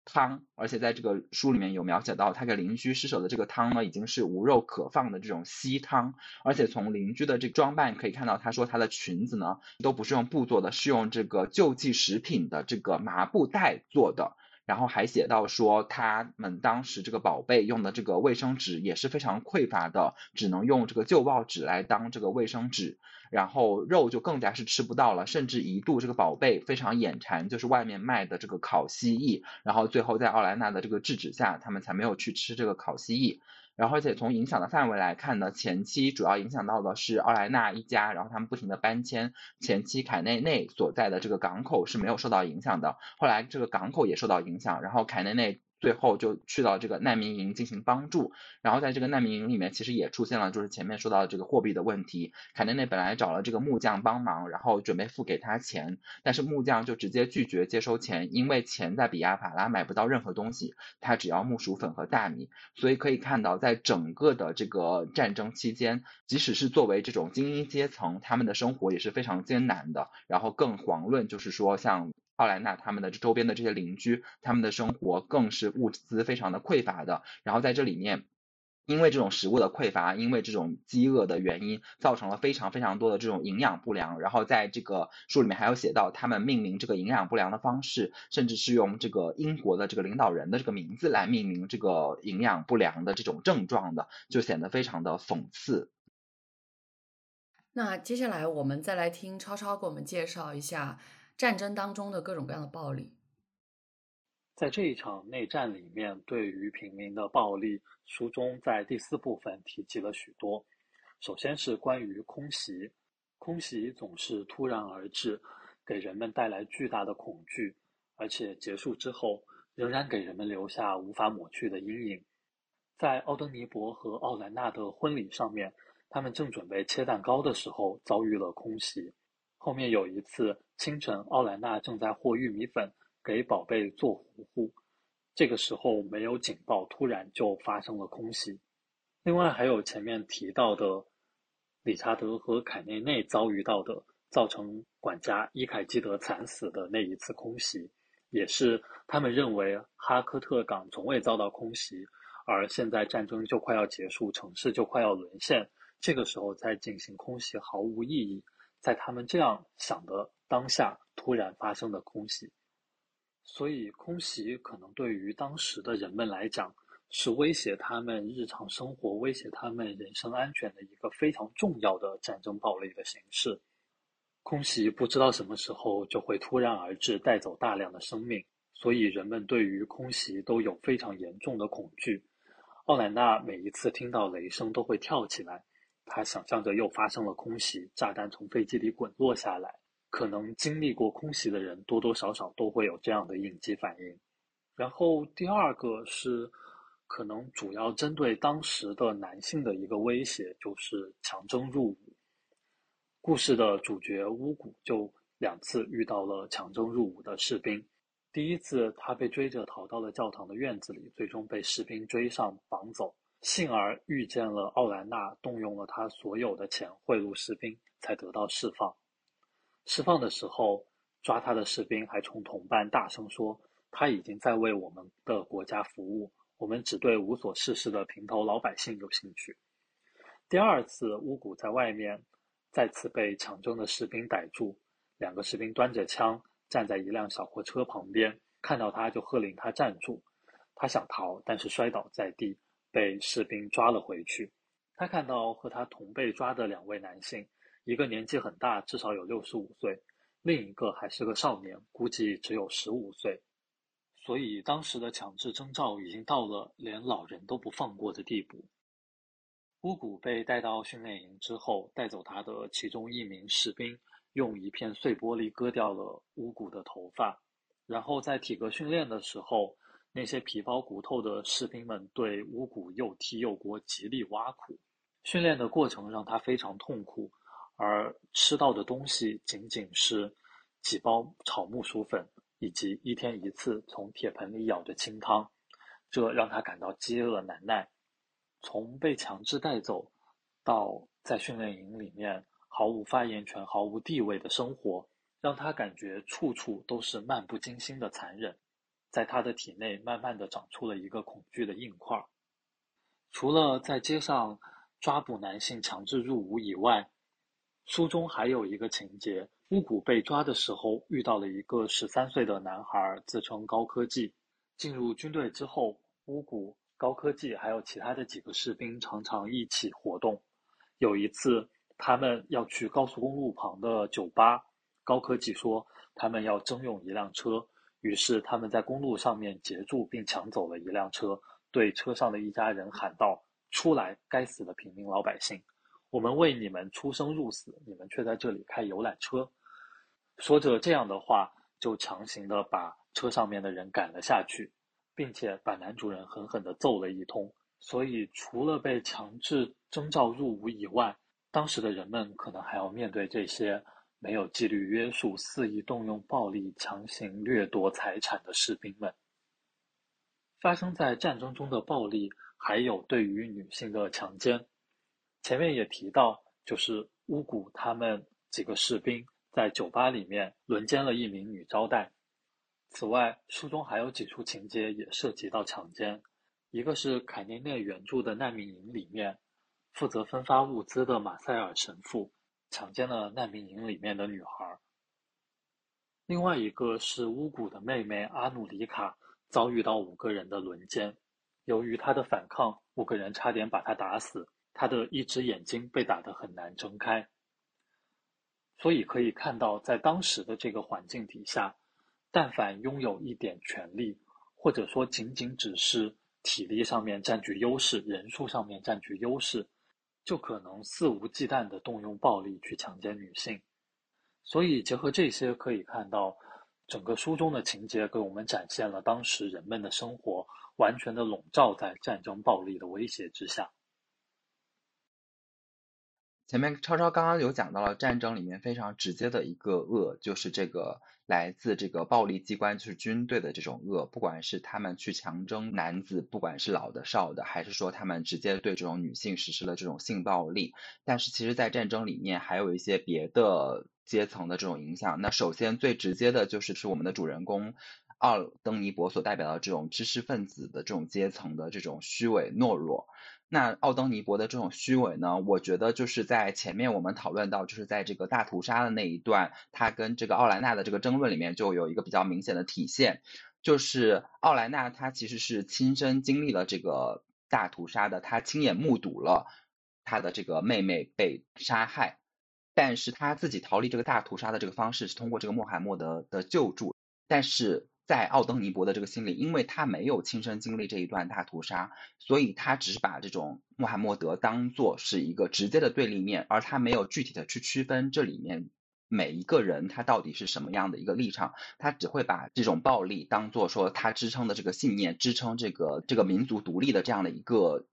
汤，而且在这个书里面有描写到，他给邻居施舍的这个汤呢，已经是无肉可放的这种稀汤。而且从邻居的这装扮可以看到，他说他的裙子呢，都不是用布做的，是用这个救济食品的这个麻布袋做的。然后还写到说他们当时这个宝贝用的这个卫生纸也是非常匮乏的，只能用这个旧报纸来当这个卫生纸，然后肉就更加是吃不到了，甚至一度这个宝贝非常眼馋，就是外面卖的这个烤蜥蜴，然后最后在奥莱娜的这个制止下，他们才没有去吃这个烤蜥蜴。然后，而且从影响的范围来看呢，前期主要影响到的是奥莱纳一家，然后他们不停的搬迁。前期凯内内所在的这个港口是没有受到影响的，后来这个港口也受到影响，然后凯内内。最后就去到这个难民营进行帮助，然后在这个难民营里面，其实也出现了就是前面说到的这个货币的问题。凯内内本来找了这个木匠帮忙，然后准备付给他钱，但是木匠就直接拒绝接收钱，因为钱在比亚法拉买不到任何东西，他只要木薯粉和大米。所以可以看到，在整个的这个战争期间，即使是作为这种精英阶层，他们的生活也是非常艰难的。然后更遑论就是说像。奥莱纳他们的周边的这些邻居，他们的生活更是物资非常的匮乏的。然后在这里面，因为这种食物的匮乏，因为这种饥饿的原因，造成了非常非常多的这种营养不良。然后在这个书里面还有写到，他们命名这个营养不良的方式，甚至是用这个英国的这个领导人的这个名字来命名这个营养不良的这种症状的，就显得非常的讽刺。那接下来我们再来听超超给我们介绍一下。战争当中的各种各样的暴力，在这一场内战里面，对于平民的暴力，书中在第四部分提及了许多。首先是关于空袭，空袭总是突然而至，给人们带来巨大的恐惧，而且结束之后仍然给人们留下无法抹去的阴影。在奥登尼伯和奥兰纳的婚礼上面，他们正准备切蛋糕的时候，遭遇了空袭。后面有一次清晨，奥莱娜正在和玉米粉给宝贝做糊糊，这个时候没有警报，突然就发生了空袭。另外还有前面提到的理查德和凯内内遭遇到的，造成管家伊凯基德惨死的那一次空袭，也是他们认为哈科特港从未遭到空袭，而现在战争就快要结束，城市就快要沦陷，这个时候再进行空袭毫无意义。在他们这样想的当下，突然发生的空袭，所以空袭可能对于当时的人们来讲，是威胁他们日常生活、威胁他们人身安全的一个非常重要的战争暴力的形式。空袭不知道什么时候就会突然而至，带走大量的生命，所以人们对于空袭都有非常严重的恐惧。奥兰纳每一次听到雷声都会跳起来。他想象着又发生了空袭，炸弹从飞机里滚落下来。可能经历过空袭的人多多少少都会有这样的应激反应。然后第二个是，可能主要针对当时的男性的一个威胁，就是强征入伍。故事的主角乌古就两次遇到了强征入伍的士兵。第一次，他被追着逃到了教堂的院子里，最终被士兵追上绑走。幸而遇见了奥兰娜，动用了他所有的钱贿赂士兵，才得到释放。释放的时候，抓他的士兵还冲同伴大声说：“他已经在为我们的国家服务，我们只对无所事事的平头老百姓有兴趣。”第二次，乌古在外面再次被强征的士兵逮住，两个士兵端着枪站在一辆小货车旁边，看到他就喝令他站住。他想逃，但是摔倒在地。被士兵抓了回去。他看到和他同被抓的两位男性，一个年纪很大，至少有六十五岁，另一个还是个少年，估计只有十五岁。所以当时的强制征召已经到了连老人都不放过的地步。乌古被带到训练营之后，带走他的其中一名士兵用一片碎玻璃割掉了乌古的头发，然后在体格训练的时候。那些皮包骨头的士兵们对乌古又踢又掴，极力挖苦。训练的过程让他非常痛苦，而吃到的东西仅仅是几包炒木薯粉，以及一天一次从铁盆里舀的清汤，这让他感到饥饿难耐。从被强制带走，到在训练营里面毫无发言权、毫无地位的生活，让他感觉处处都是漫不经心的残忍。在他的体内慢慢的长出了一个恐惧的硬块。除了在街上抓捕男性强制入伍以外，书中还有一个情节：乌古被抓的时候遇到了一个十三岁的男孩，自称高科技。进入军队之后，乌古、高科技还有其他的几个士兵常常一起活动。有一次，他们要去高速公路旁的酒吧，高科技说他们要征用一辆车，于是他们在公路上面截住并抢走了一辆车，对车上的一家人喊道：“出来，该死的平民老百姓！我们为你们出生入死，你们却在这里开游览车。”说着这样的话，就强行的把车上面的人赶了下去，并且把男主人狠狠的揍了一通。所以，除了被强制征召入伍以外，当时的人们可能还要面对这些没有纪律约束、肆意动用暴力、强行掠夺财产的士兵们。发生在战争中的暴力，还有对于女性的强奸。前面也提到，就是乌古他们几个士兵。在酒吧里面轮奸了一名女招待。此外，书中还有几处情节也涉及到强奸。一个是凯内内原著的难民营里面，负责分发物资的马塞尔神父强奸了难民营里面的女孩。另外一个是乌古的妹妹阿努里卡遭遇到五个人的轮奸，由于她的反抗，五个人差点把她打死，他的一只眼睛被打得很难睁开。所以可以看到，在当时的这个环境底下，但凡拥有一点权利，或者说仅仅只是体力上面占据优势、人数上面占据优势，就可能肆无忌惮地动用暴力去强奸女性。所以结合这些，可以看到整个书中的情节给我们展现了当时人们的生活完全的笼罩在战争暴力的威胁之下。前面超超刚刚有讲到了战争里面非常直接的一个恶，就是这个来自这个暴力机关，就是军队的这种恶，不管是他们去强征男子，不管是老的少的，还是说他们直接对这种女性实施了这种性暴力。但是其实，在战争里面还有一些别的阶层的这种影响。那首先最直接的就是是我们的主人公奥登尼伯所代表的这种知识分子的这种阶层的这种虚伪懦弱。那奥登尼伯的这种虚伪呢？我觉得就是在前面我们讨论到，就是在这个大屠杀的那一段，他跟这个奥莱纳的这个争论里面，就有一个比较明显的体现，就是奥莱纳他其实是亲身经历了这个大屠杀的，他亲眼目睹了他的这个妹妹被杀害，但是他自己逃离这个大屠杀的这个方式是通过这个穆罕默德的救助，但是。在奥登尼伯的这个心里，因为他没有亲身经历这一段大屠杀，所以他只是把这种穆罕默德当做是一个直接的对立面，而他没有具体的去区分这里面每一个人他到底是什么样的一个立场，他只会把这种暴力当做说他支撑的这个信念，支撑这个这个民族独立的这样的一个。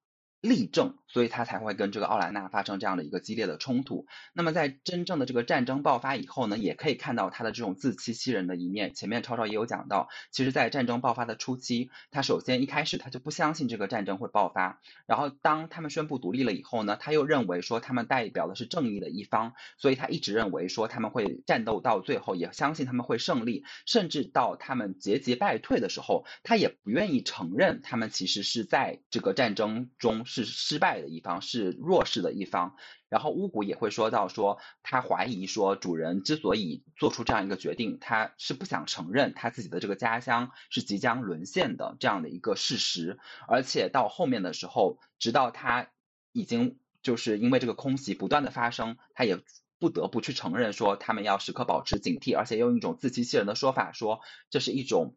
例证，所以他才会跟这个奥兰娜发生这样的一个激烈的冲突。那么在真正的这个战争爆发以后呢，也可以看到他的这种自欺欺人的一面。前面超超也有讲到，其实，在战争爆发的初期，他首先一开始他就不相信这个战争会爆发。然后当他们宣布独立了以后呢，他又认为说他们代表的是正义的一方，所以他一直认为说他们会战斗到最后，也相信他们会胜利。甚至到他们节节败退的时候，他也不愿意承认他们其实是在这个战争中。是失败的一方，是弱势的一方。然后乌古也会说到，说他怀疑说主人之所以做出这样一个决定，他是不想承认他自己的这个家乡是即将沦陷的这样的一个事实。而且到后面的时候，直到他已经就是因为这个空袭不断的发生，他也不得不去承认说他们要时刻保持警惕，而且用一种自欺欺人的说法说这是一种。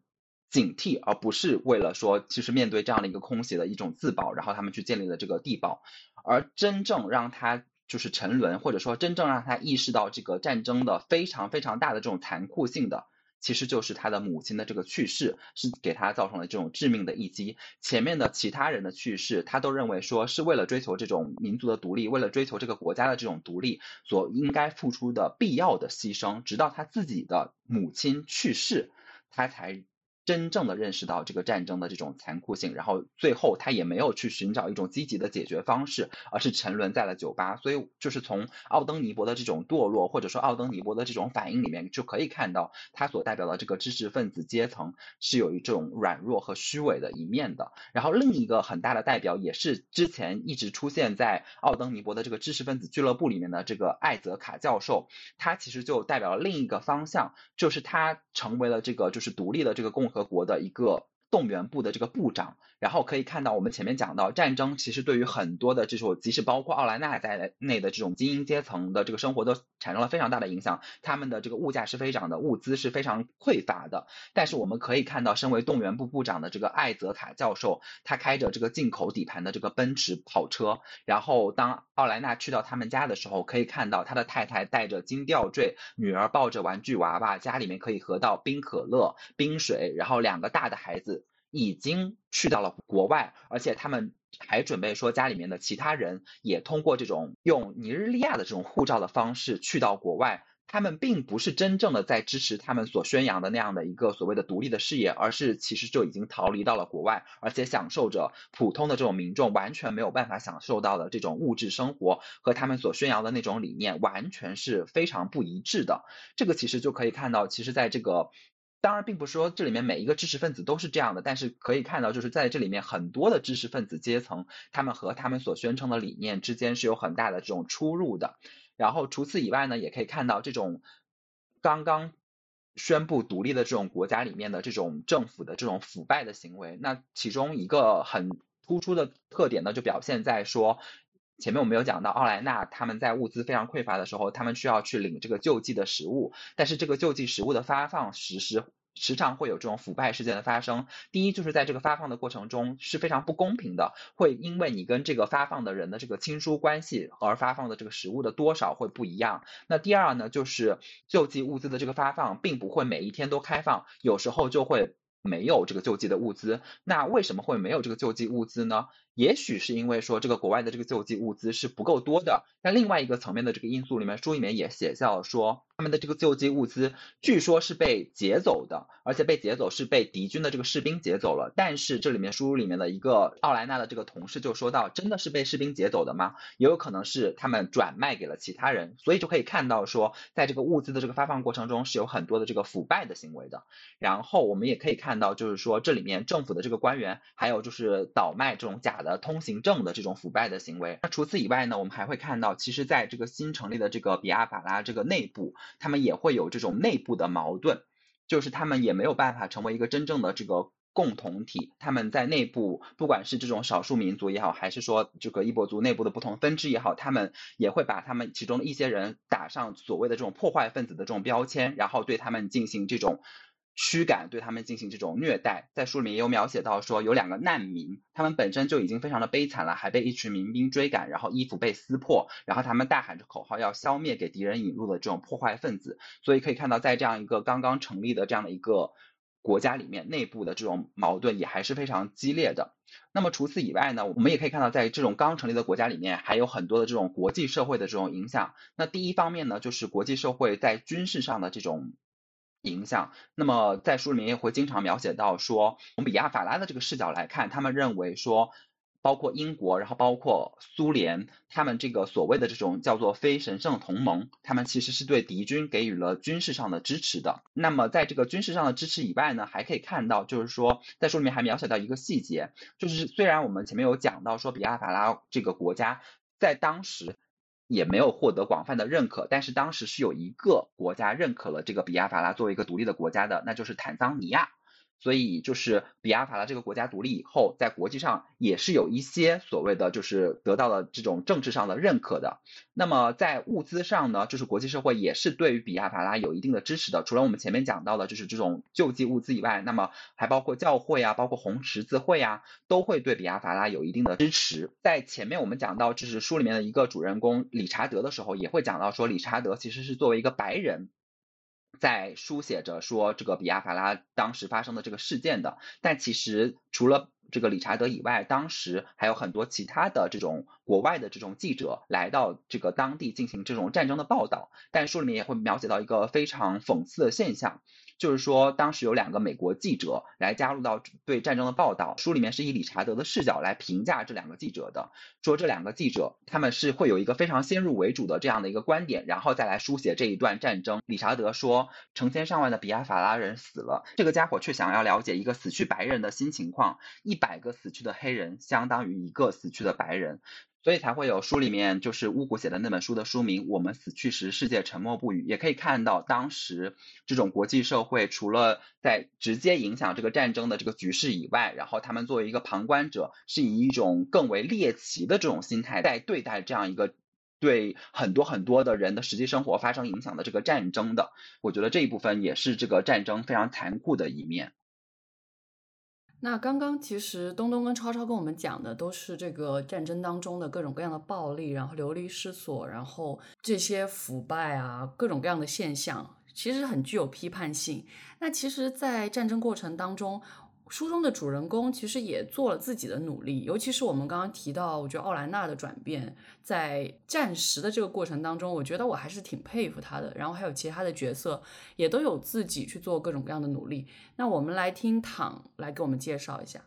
警惕，而不是为了说，其实面对这样的一个空袭的一种自保，然后他们去建立了这个地堡，而真正让他就是沉沦，或者说真正让他意识到这个战争的非常非常大的这种残酷性的，其实就是他的母亲的这个去世，是给他造成了这种致命的一击。前面的其他人的去世，他都认为说是为了追求这种民族的独立，为了追求这个国家的这种独立所应该付出的必要的牺牲，直到他自己的母亲去世，他才。真正的认识到这个战争的这种残酷性，然后最后他也没有去寻找一种积极的解决方式，而是沉沦在了酒吧。所以就是从奥登尼伯的这种堕落，或者说奥登尼伯的这种反应里面，就可以看到他所代表的这个知识分子阶层是有一种软弱和虚伪的一面的。然后另一个很大的代表，也是之前一直出现在奥登尼伯的这个知识分子俱乐部里面的这个艾泽卡教授，他其实就代表了另一个方向，就是他成为了这个就是独立的这个共和。德国的一个动员部的这个部长。然后可以看到，我们前面讲到，战争其实对于很多的这种，即使包括奥莱纳在内的这种精英阶层的这个生活都产生了非常大的影响。他们的这个物价是非常的，物资是非常匮乏的。但是我们可以看到，身为动员部部长的这个艾泽卡教授，他开着这个进口底盘的这个奔驰跑车。然后当奥莱纳去到他们家的时候，可以看到他的太太带着金吊坠，女儿抱着玩具娃娃，家里面可以喝到冰可乐、冰水，然后两个大的孩子。已经去到了国外，而且他们还准备说家里面的其他人也通过这种用尼日利亚的这种护照的方式去到国外。他们并不是真正的在支持他们所宣扬的那样的一个所谓的独立的事业，而是其实就已经逃离到了国外，而且享受着普通的这种民众完全没有办法享受到的这种物质生活，和他们所宣扬的那种理念完全是非常不一致的。这个其实就可以看到，其实在这个。当然，并不是说这里面每一个知识分子都是这样的，但是可以看到，就是在这里面很多的知识分子阶层，他们和他们所宣称的理念之间是有很大的这种出入的。然后除此以外呢，也可以看到这种刚刚宣布独立的这种国家里面的这种政府的这种腐败的行为。那其中一个很突出的特点呢，就表现在说，前面我们有讲到奥莱纳他们在物资非常匮乏的时候，他们需要去领这个救济的食物，但是这个救济食物的发放实施。时常会有这种腐败事件的发生。第一，就是在这个发放的过程中是非常不公平的，会因为你跟这个发放的人的这个亲疏关系而发放的这个食物的多少会不一样。那第二呢，就是救济物资的这个发放并不会每一天都开放，有时候就会没有这个救济的物资。那为什么会没有这个救济物资呢？也许是因为说这个国外的这个救济物资是不够多的。但另外一个层面的这个因素里面，书里面也写到了说。他们的这个救济物资据说是被劫走的，而且被劫走是被敌军的这个士兵劫走了。但是这里面书里面的一个奥莱纳的这个同事就说到，真的是被士兵劫走的吗？也有可能是他们转卖给了其他人。所以就可以看到说，在这个物资的这个发放过程中是有很多的这个腐败的行为的。然后我们也可以看到，就是说这里面政府的这个官员，还有就是倒卖这种假的通行证的这种腐败的行为。那除此以外呢，我们还会看到，其实在这个新成立的这个比亚法拉这个内部。他们也会有这种内部的矛盾，就是他们也没有办法成为一个真正的这个共同体。他们在内部，不管是这种少数民族也好，还是说这个伊博族内部的不同分支也好，他们也会把他们其中的一些人打上所谓的这种破坏分子的这种标签，然后对他们进行这种。驱赶对他们进行这种虐待，在书里面也有描写到说，有两个难民，他们本身就已经非常的悲惨了，还被一群民兵追赶，然后衣服被撕破，然后他们大喊着口号要消灭给敌人引入的这种破坏分子。所以可以看到，在这样一个刚刚成立的这样的一个国家里面，内部的这种矛盾也还是非常激烈的。那么除此以外呢，我们也可以看到，在这种刚成立的国家里面，还有很多的这种国际社会的这种影响。那第一方面呢，就是国际社会在军事上的这种。影响。那么在书里面也会经常描写到说，从比亚法拉的这个视角来看，他们认为说，包括英国，然后包括苏联，他们这个所谓的这种叫做非神圣同盟，他们其实是对敌军给予了军事上的支持的。那么在这个军事上的支持以外呢，还可以看到，就是说在书里面还描写到一个细节，就是虽然我们前面有讲到说比亚法拉这个国家在当时。也没有获得广泛的认可，但是当时是有一个国家认可了这个比亚法拉作为一个独立的国家的，那就是坦桑尼亚。所以就是比亚法拉这个国家独立以后，在国际上也是有一些所谓的就是得到了这种政治上的认可的。那么在物资上呢，就是国际社会也是对于比亚法拉有一定的支持的。除了我们前面讲到的就是这种救济物资以外，那么还包括教会啊，包括红十字会啊，都会对比亚法拉有一定的支持。在前面我们讲到就是书里面的一个主人公理查德的时候，也会讲到说理查德其实是作为一个白人。在书写着说这个比亚法拉当时发生的这个事件的，但其实除了这个理查德以外，当时还有很多其他的这种国外的这种记者来到这个当地进行这种战争的报道，但书里面也会描写到一个非常讽刺的现象。就是说，当时有两个美国记者来加入到对战争的报道，书里面是以理查德的视角来评价这两个记者的，说这两个记者他们是会有一个非常先入为主的这样的一个观点，然后再来书写这一段战争。理查德说，成千上万的比亚法拉人死了，这个家伙却想要了解一个死去白人的新情况，一百个死去的黑人相当于一个死去的白人。所以才会有书里面就是巫蛊写的那本书的书名《我们死去时，世界沉默不语》，也可以看到当时这种国际社会除了在直接影响这个战争的这个局势以外，然后他们作为一个旁观者，是以一种更为猎奇的这种心态在对待这样一个对很多很多的人的实际生活发生影响的这个战争的。我觉得这一部分也是这个战争非常残酷的一面。那刚刚其实东东跟超超跟我们讲的都是这个战争当中的各种各样的暴力，然后流离失所，然后这些腐败啊，各种各样的现象，其实很具有批判性。那其实，在战争过程当中。书中的主人公其实也做了自己的努力，尤其是我们刚刚提到，我觉得奥兰娜的转变，在战时的这个过程当中，我觉得我还是挺佩服她的。然后还有其他的角色也都有自己去做各种各样的努力。那我们来听躺来给我们介绍一下。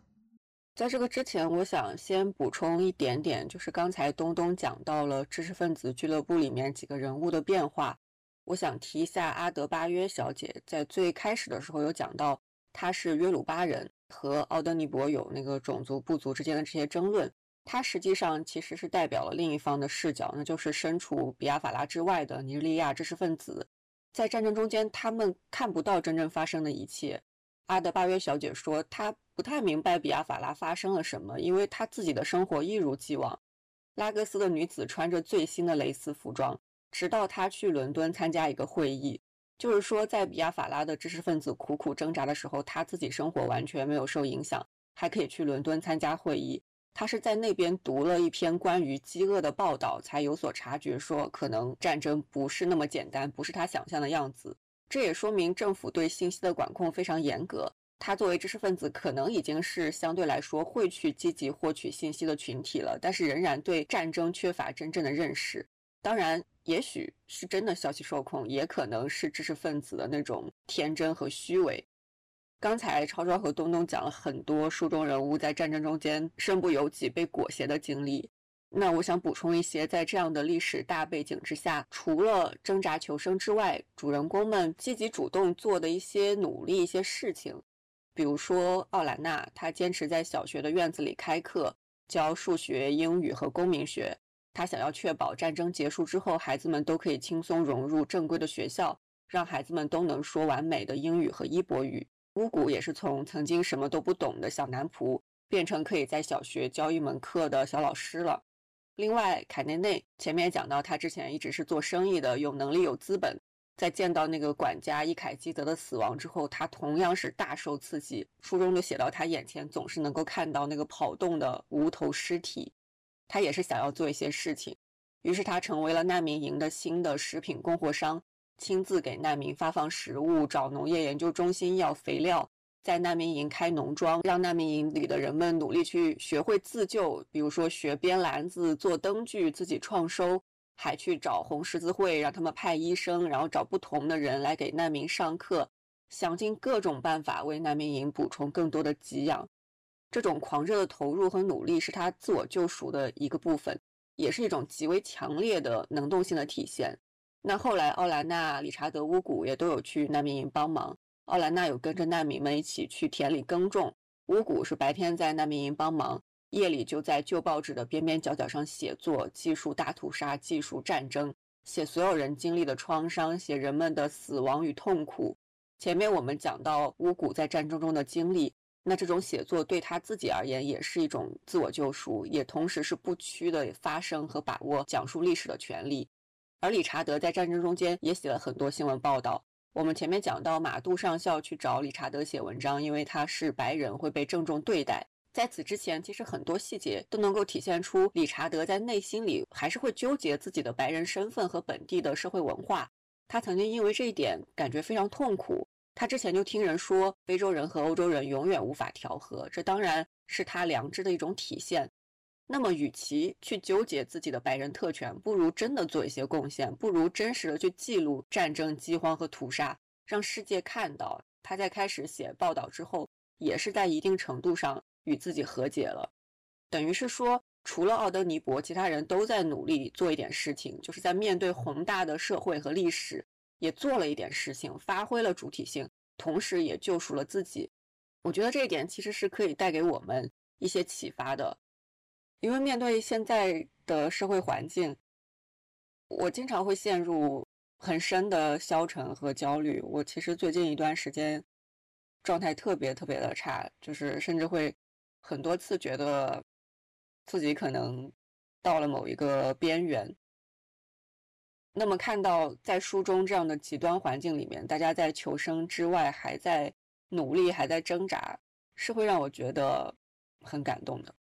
在这个之前，我想先补充一点点，就是刚才东东讲到了知识分子俱乐部里面几个人物的变化，我想提一下阿德巴约小姐，在最开始的时候有讲到。他是约鲁巴人，和奥登尼伯有那个种族部族之间的这些争论。他实际上其实是代表了另一方的视角，那就是身处比亚法拉之外的尼日利亚知识分子，在战争中间，他们看不到真正发生的一切。阿德巴约小姐说，她不太明白比亚法拉发生了什么，因为她自己的生活一如既往。拉各斯的女子穿着最新的蕾丝服装，直到她去伦敦参加一个会议。就是说，在比亚法拉的知识分子苦苦挣扎的时候，他自己生活完全没有受影响，还可以去伦敦参加会议。他是在那边读了一篇关于饥饿的报道，才有所察觉，说可能战争不是那么简单，不是他想象的样子。这也说明政府对信息的管控非常严格。他作为知识分子，可能已经是相对来说会去积极获取信息的群体了，但是仍然对战争缺乏真正的认识。当然。也许是真的消息受控，也可能是知识分子的那种天真和虚伪。刚才超超和东东讲了很多书中人物在战争中间身不由己、被裹挟的经历。那我想补充一些，在这样的历史大背景之下，除了挣扎求生之外，主人公们积极主动做的一些努力、一些事情。比如说奥兰娜，她坚持在小学的院子里开课，教数学、英语和公民学。他想要确保战争结束之后，孩子们都可以轻松融入正规的学校，让孩子们都能说完美的英语和伊博语。乌古也是从曾经什么都不懂的小男仆，变成可以在小学教一门课的小老师了。另外，凯内内前面讲到，他之前一直是做生意的，有能力有资本。在见到那个管家伊凯基德的死亡之后，他同样是大受刺激。书中就写到，他眼前总是能够看到那个跑动的无头尸体。他也是想要做一些事情，于是他成为了难民营的新的食品供货商，亲自给难民发放食物，找农业研究中心要肥料，在难民营开农庄，让难民营里的人们努力去学会自救，比如说学编篮子、做灯具、自己创收，还去找红十字会，让他们派医生，然后找不同的人来给难民上课，想尽各种办法为难民营补充更多的给养。这种狂热的投入和努力是他自我救赎的一个部分，也是一种极为强烈的能动性的体现。那后来，奥兰娜、理查德、乌古也都有去难民营帮忙。奥兰娜有跟着难民们一起去田里耕种，乌古是白天在难民营帮忙，夜里就在旧报纸的边边角角上写作，记述大屠杀，记述战争，写所有人经历的创伤，写人们的死亡与痛苦。前面我们讲到乌古在战争中的经历。那这种写作对他自己而言也是一种自我救赎，也同时是不屈的发声和把握讲述历史的权利。而理查德在战争中间也写了很多新闻报道。我们前面讲到马杜上校去找理查德写文章，因为他是白人会被郑重对待。在此之前，其实很多细节都能够体现出理查德在内心里还是会纠结自己的白人身份和本地的社会文化。他曾经因为这一点感觉非常痛苦。他之前就听人说，非洲人和欧洲人永远无法调和，这当然是他良知的一种体现。那么，与其去纠结自己的白人特权，不如真的做一些贡献，不如真实的去记录战争、饥荒和屠杀，让世界看到。他在开始写报道之后，也是在一定程度上与自己和解了，等于是说，除了奥德尼伯，其他人都在努力做一点事情，就是在面对宏大的社会和历史。也做了一点事情，发挥了主体性，同时也救赎了自己。我觉得这一点其实是可以带给我们一些启发的，因为面对现在的社会环境，我经常会陷入很深的消沉和焦虑。我其实最近一段时间状态特别特别的差，就是甚至会很多次觉得自己可能到了某一个边缘。那么看到在书中这样的极端环境里面，大家在求生之外还在努力，还在挣扎，是会让我觉得很感动的。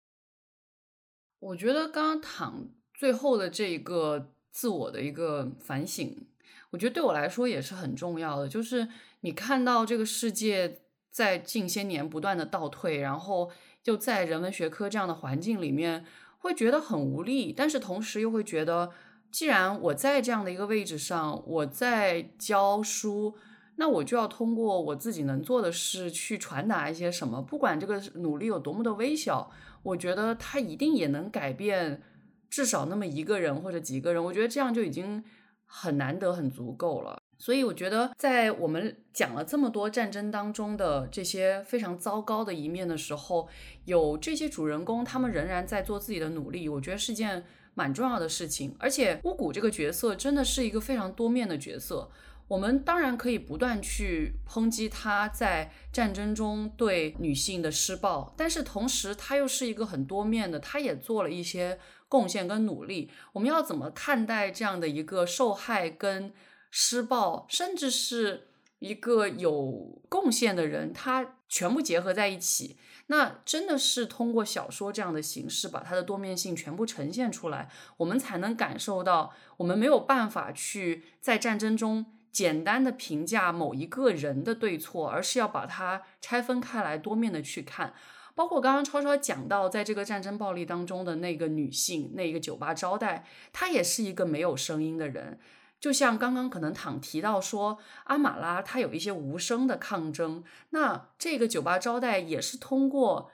我觉得刚刚躺最后的这一个自我的一个反省，我觉得对我来说也是很重要的。就是你看到这个世界在近些年不断的倒退，然后就在人文学科这样的环境里面，会觉得很无力，但是同时又会觉得，既然我在这样的一个位置上，我在教书，那我就要通过我自己能做的事去传达一些什么，不管这个努力有多么的微小。我觉得他一定也能改变至少那么一个人或者几个人，我觉得这样就已经很难得、很足够了。所以我觉得，在我们讲了这么多战争当中的这些非常糟糕的一面的时候，有这些主人公，他们仍然在做自己的努力，我觉得是件蛮重要的事情。而且巫蛊这个角色真的是一个非常多面的角色。我们当然可以不断去抨击他在战争中对女性的施暴，但是同时他又是一个很多面的，他也做了一些贡献跟努力。我们要怎么看待这样的一个受害跟施暴，甚至是一个有贡献的人，他全部结合在一起？那真的是通过小说这样的形式，把它的多面性全部呈现出来，我们才能感受到，我们没有办法去在战争中。简单的评价某一个人的对错，而是要把它拆分开来，多面的去看。包括刚刚超超讲到，在这个战争暴力当中的那个女性，那个酒吧招待，她也是一个没有声音的人。就像刚刚可能躺提到说，阿马拉她有一些无声的抗争，那这个酒吧招待也是通过。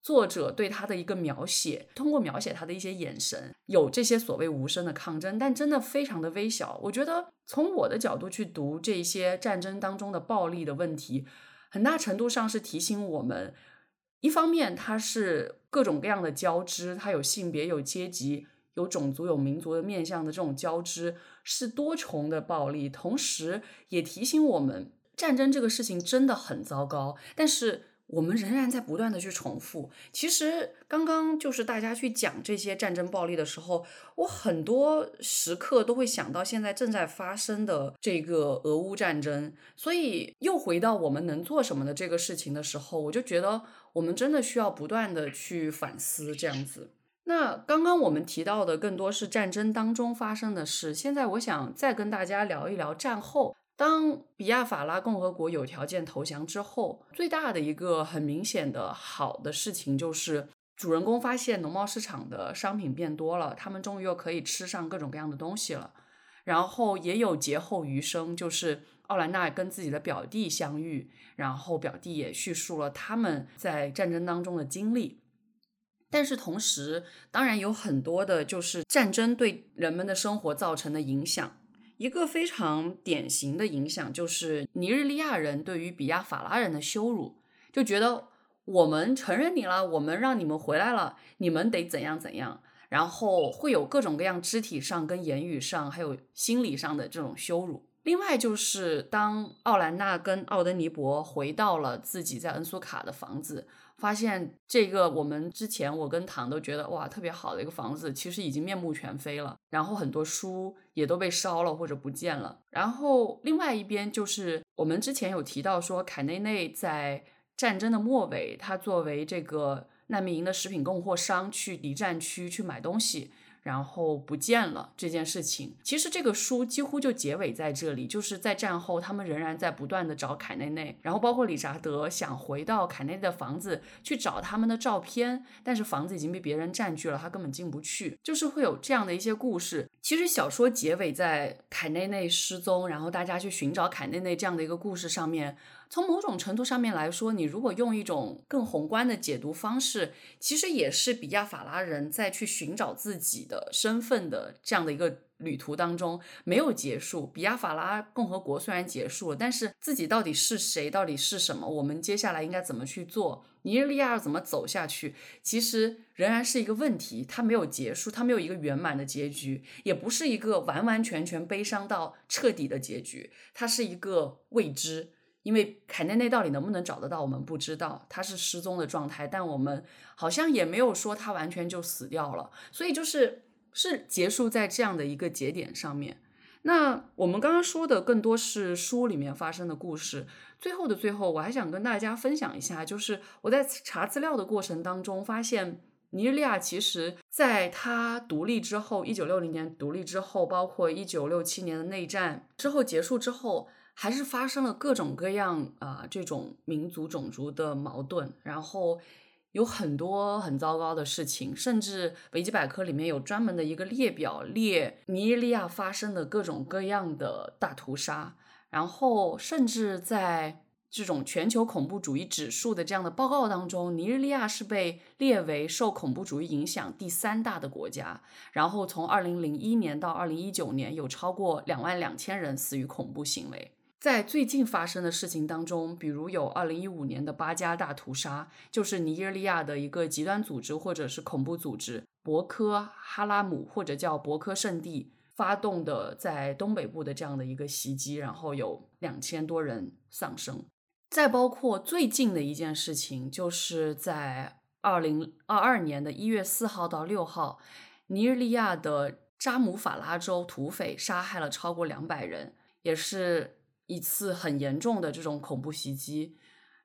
作者对他的一个描写，通过描写他的一些眼神，有这些所谓无声的抗争，但真的非常的微小。我觉得从我的角度去读这些战争当中的暴力的问题，很大程度上是提醒我们：一方面它是各种各样的交织，它有性别、有阶级、有种族、有民族的面向的这种交织，是多重的暴力；同时也提醒我们，战争这个事情真的很糟糕，但是。我们仍然在不断的去重复。其实刚刚就是大家去讲这些战争暴力的时候，我很多时刻都会想到现在正在发生的这个俄乌战争。所以又回到我们能做什么的这个事情的时候，我就觉得我们真的需要不断的去反思这样子。那刚刚我们提到的更多是战争当中发生的事，现在我想再跟大家聊一聊战后。当比亚法拉共和国有条件投降之后，最大的一个很明显的好的事情就是，主人公发现农贸市场的商品变多了，他们终于又可以吃上各种各样的东西了。然后也有劫后余生，就是奥兰娜跟自己的表弟相遇，然后表弟也叙述了他们在战争当中的经历。但是同时，当然有很多的就是战争对人们的生活造成的影响。一个非常典型的影响就是尼日利亚人对于比亚法拉人的羞辱，就觉得我们承认你了，我们让你们回来了，你们得怎样怎样，然后会有各种各样肢体上、跟言语上，还有心理上的这种羞辱。另外就是当奥兰娜跟奥德尼伯回到了自己在恩苏卡的房子。发现这个，我们之前我跟唐都觉得哇特别好的一个房子，其实已经面目全非了。然后很多书也都被烧了或者不见了。然后另外一边就是我们之前有提到说，凯内内在战争的末尾，他作为这个难民营的食品供货商去敌占区去买东西。然后不见了这件事情，其实这个书几乎就结尾在这里，就是在战后，他们仍然在不断的找凯内内，然后包括理查德想回到凯内内的房子去找他们的照片，但是房子已经被别人占据了，他根本进不去，就是会有这样的一些故事。其实小说结尾在凯内内失踪，然后大家去寻找凯内内这样的一个故事上面。从某种程度上面来说，你如果用一种更宏观的解读方式，其实也是比亚法拉人在去寻找自己的身份的这样的一个旅途当中没有结束。比亚法拉共和国虽然结束了，但是自己到底是谁，到底是什么，我们接下来应该怎么去做？尼日利亚要怎么走下去，其实仍然是一个问题，它没有结束，它没有一个圆满的结局，也不是一个完完全全悲伤到彻底的结局，它是一个未知。因为凯内内到底能不能找得到，我们不知道，他是失踪的状态，但我们好像也没有说他完全就死掉了，所以就是是结束在这样的一个节点上面。那我们刚刚说的更多是书里面发生的故事。最后的最后，我还想跟大家分享一下，就是我在查资料的过程当中发现，尼日利亚其实在它独立之后，一九六零年独立之后，包括一九六七年的内战之后结束之后。还是发生了各种各样啊这种民族种族的矛盾，然后有很多很糟糕的事情，甚至维基百科里面有专门的一个列表列尼日利亚发生的各种各样的大屠杀，然后甚至在这种全球恐怖主义指数的这样的报告当中，尼日利亚是被列为受恐怖主义影响第三大的国家，然后从二零零一年到二零一九年有超过两万两千人死于恐怖行为。在最近发生的事情当中，比如有二零一五年的巴加大屠杀，就是尼日利亚的一个极端组织或者是恐怖组织博科哈拉姆或者叫博科圣地发动的在东北部的这样的一个袭击，然后有两千多人丧生。再包括最近的一件事情，就是在二零二二年的一月四号到六号，尼日利亚的扎姆法拉州土匪杀害了超过两百人，也是。一次很严重的这种恐怖袭击，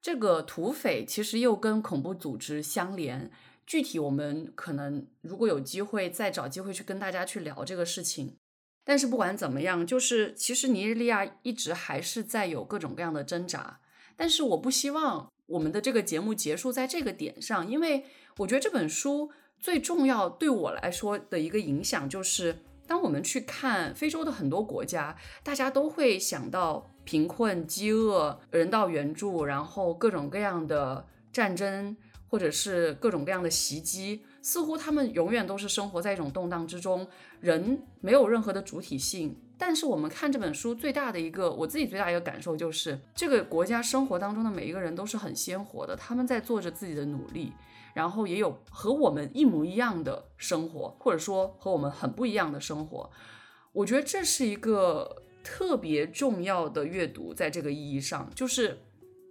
这个土匪其实又跟恐怖组织相连。具体我们可能如果有机会再找机会去跟大家去聊这个事情。但是不管怎么样，就是其实尼日利亚一直还是在有各种各样的挣扎。但是我不希望我们的这个节目结束在这个点上，因为我觉得这本书最重要对我来说的一个影响就是，当我们去看非洲的很多国家，大家都会想到。贫困、饥饿、人道援助，然后各种各样的战争，或者是各种各样的袭击，似乎他们永远都是生活在一种动荡之中，人没有任何的主体性。但是我们看这本书最大的一个，我自己最大一个感受就是，这个国家生活当中的每一个人都是很鲜活的，他们在做着自己的努力，然后也有和我们一模一样的生活，或者说和我们很不一样的生活。我觉得这是一个。特别重要的阅读，在这个意义上，就是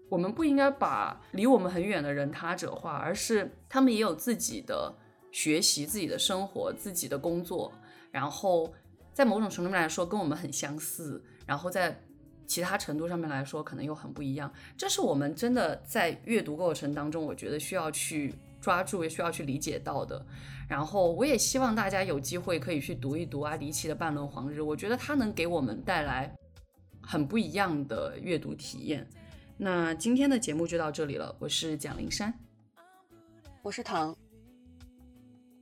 我们不应该把离我们很远的人他者化，而是他们也有自己的学习、自己的生活、自己的工作，然后在某种程度上来说跟我们很相似，然后在其他程度上面来说可能又很不一样。这是我们真的在阅读过程当中，我觉得需要去抓住，也需要去理解到的。然后我也希望大家有机会可以去读一读阿迪奇的《半轮黄日》，我觉得它能给我们带来很不一样的阅读体验。那今天的节目就到这里了，我是蒋灵山，我是唐，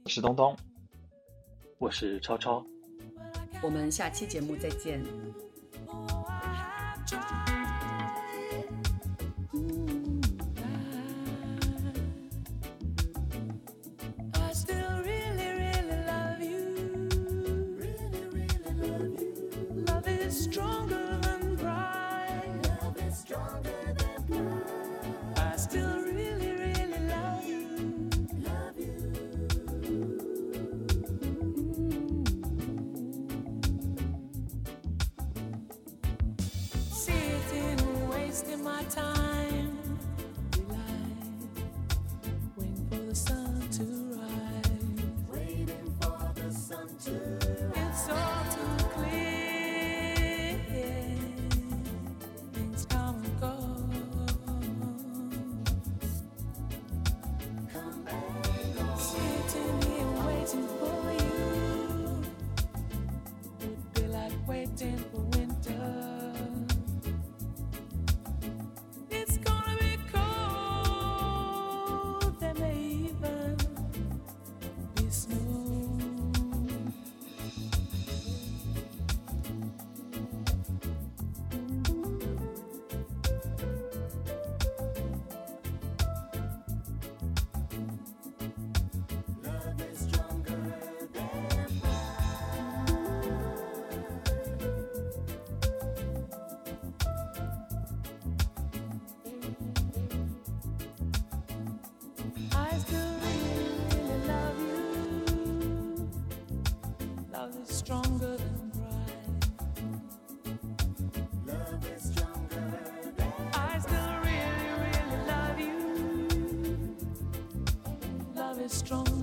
我是东东，我是超超，我们下期节目再见。strong.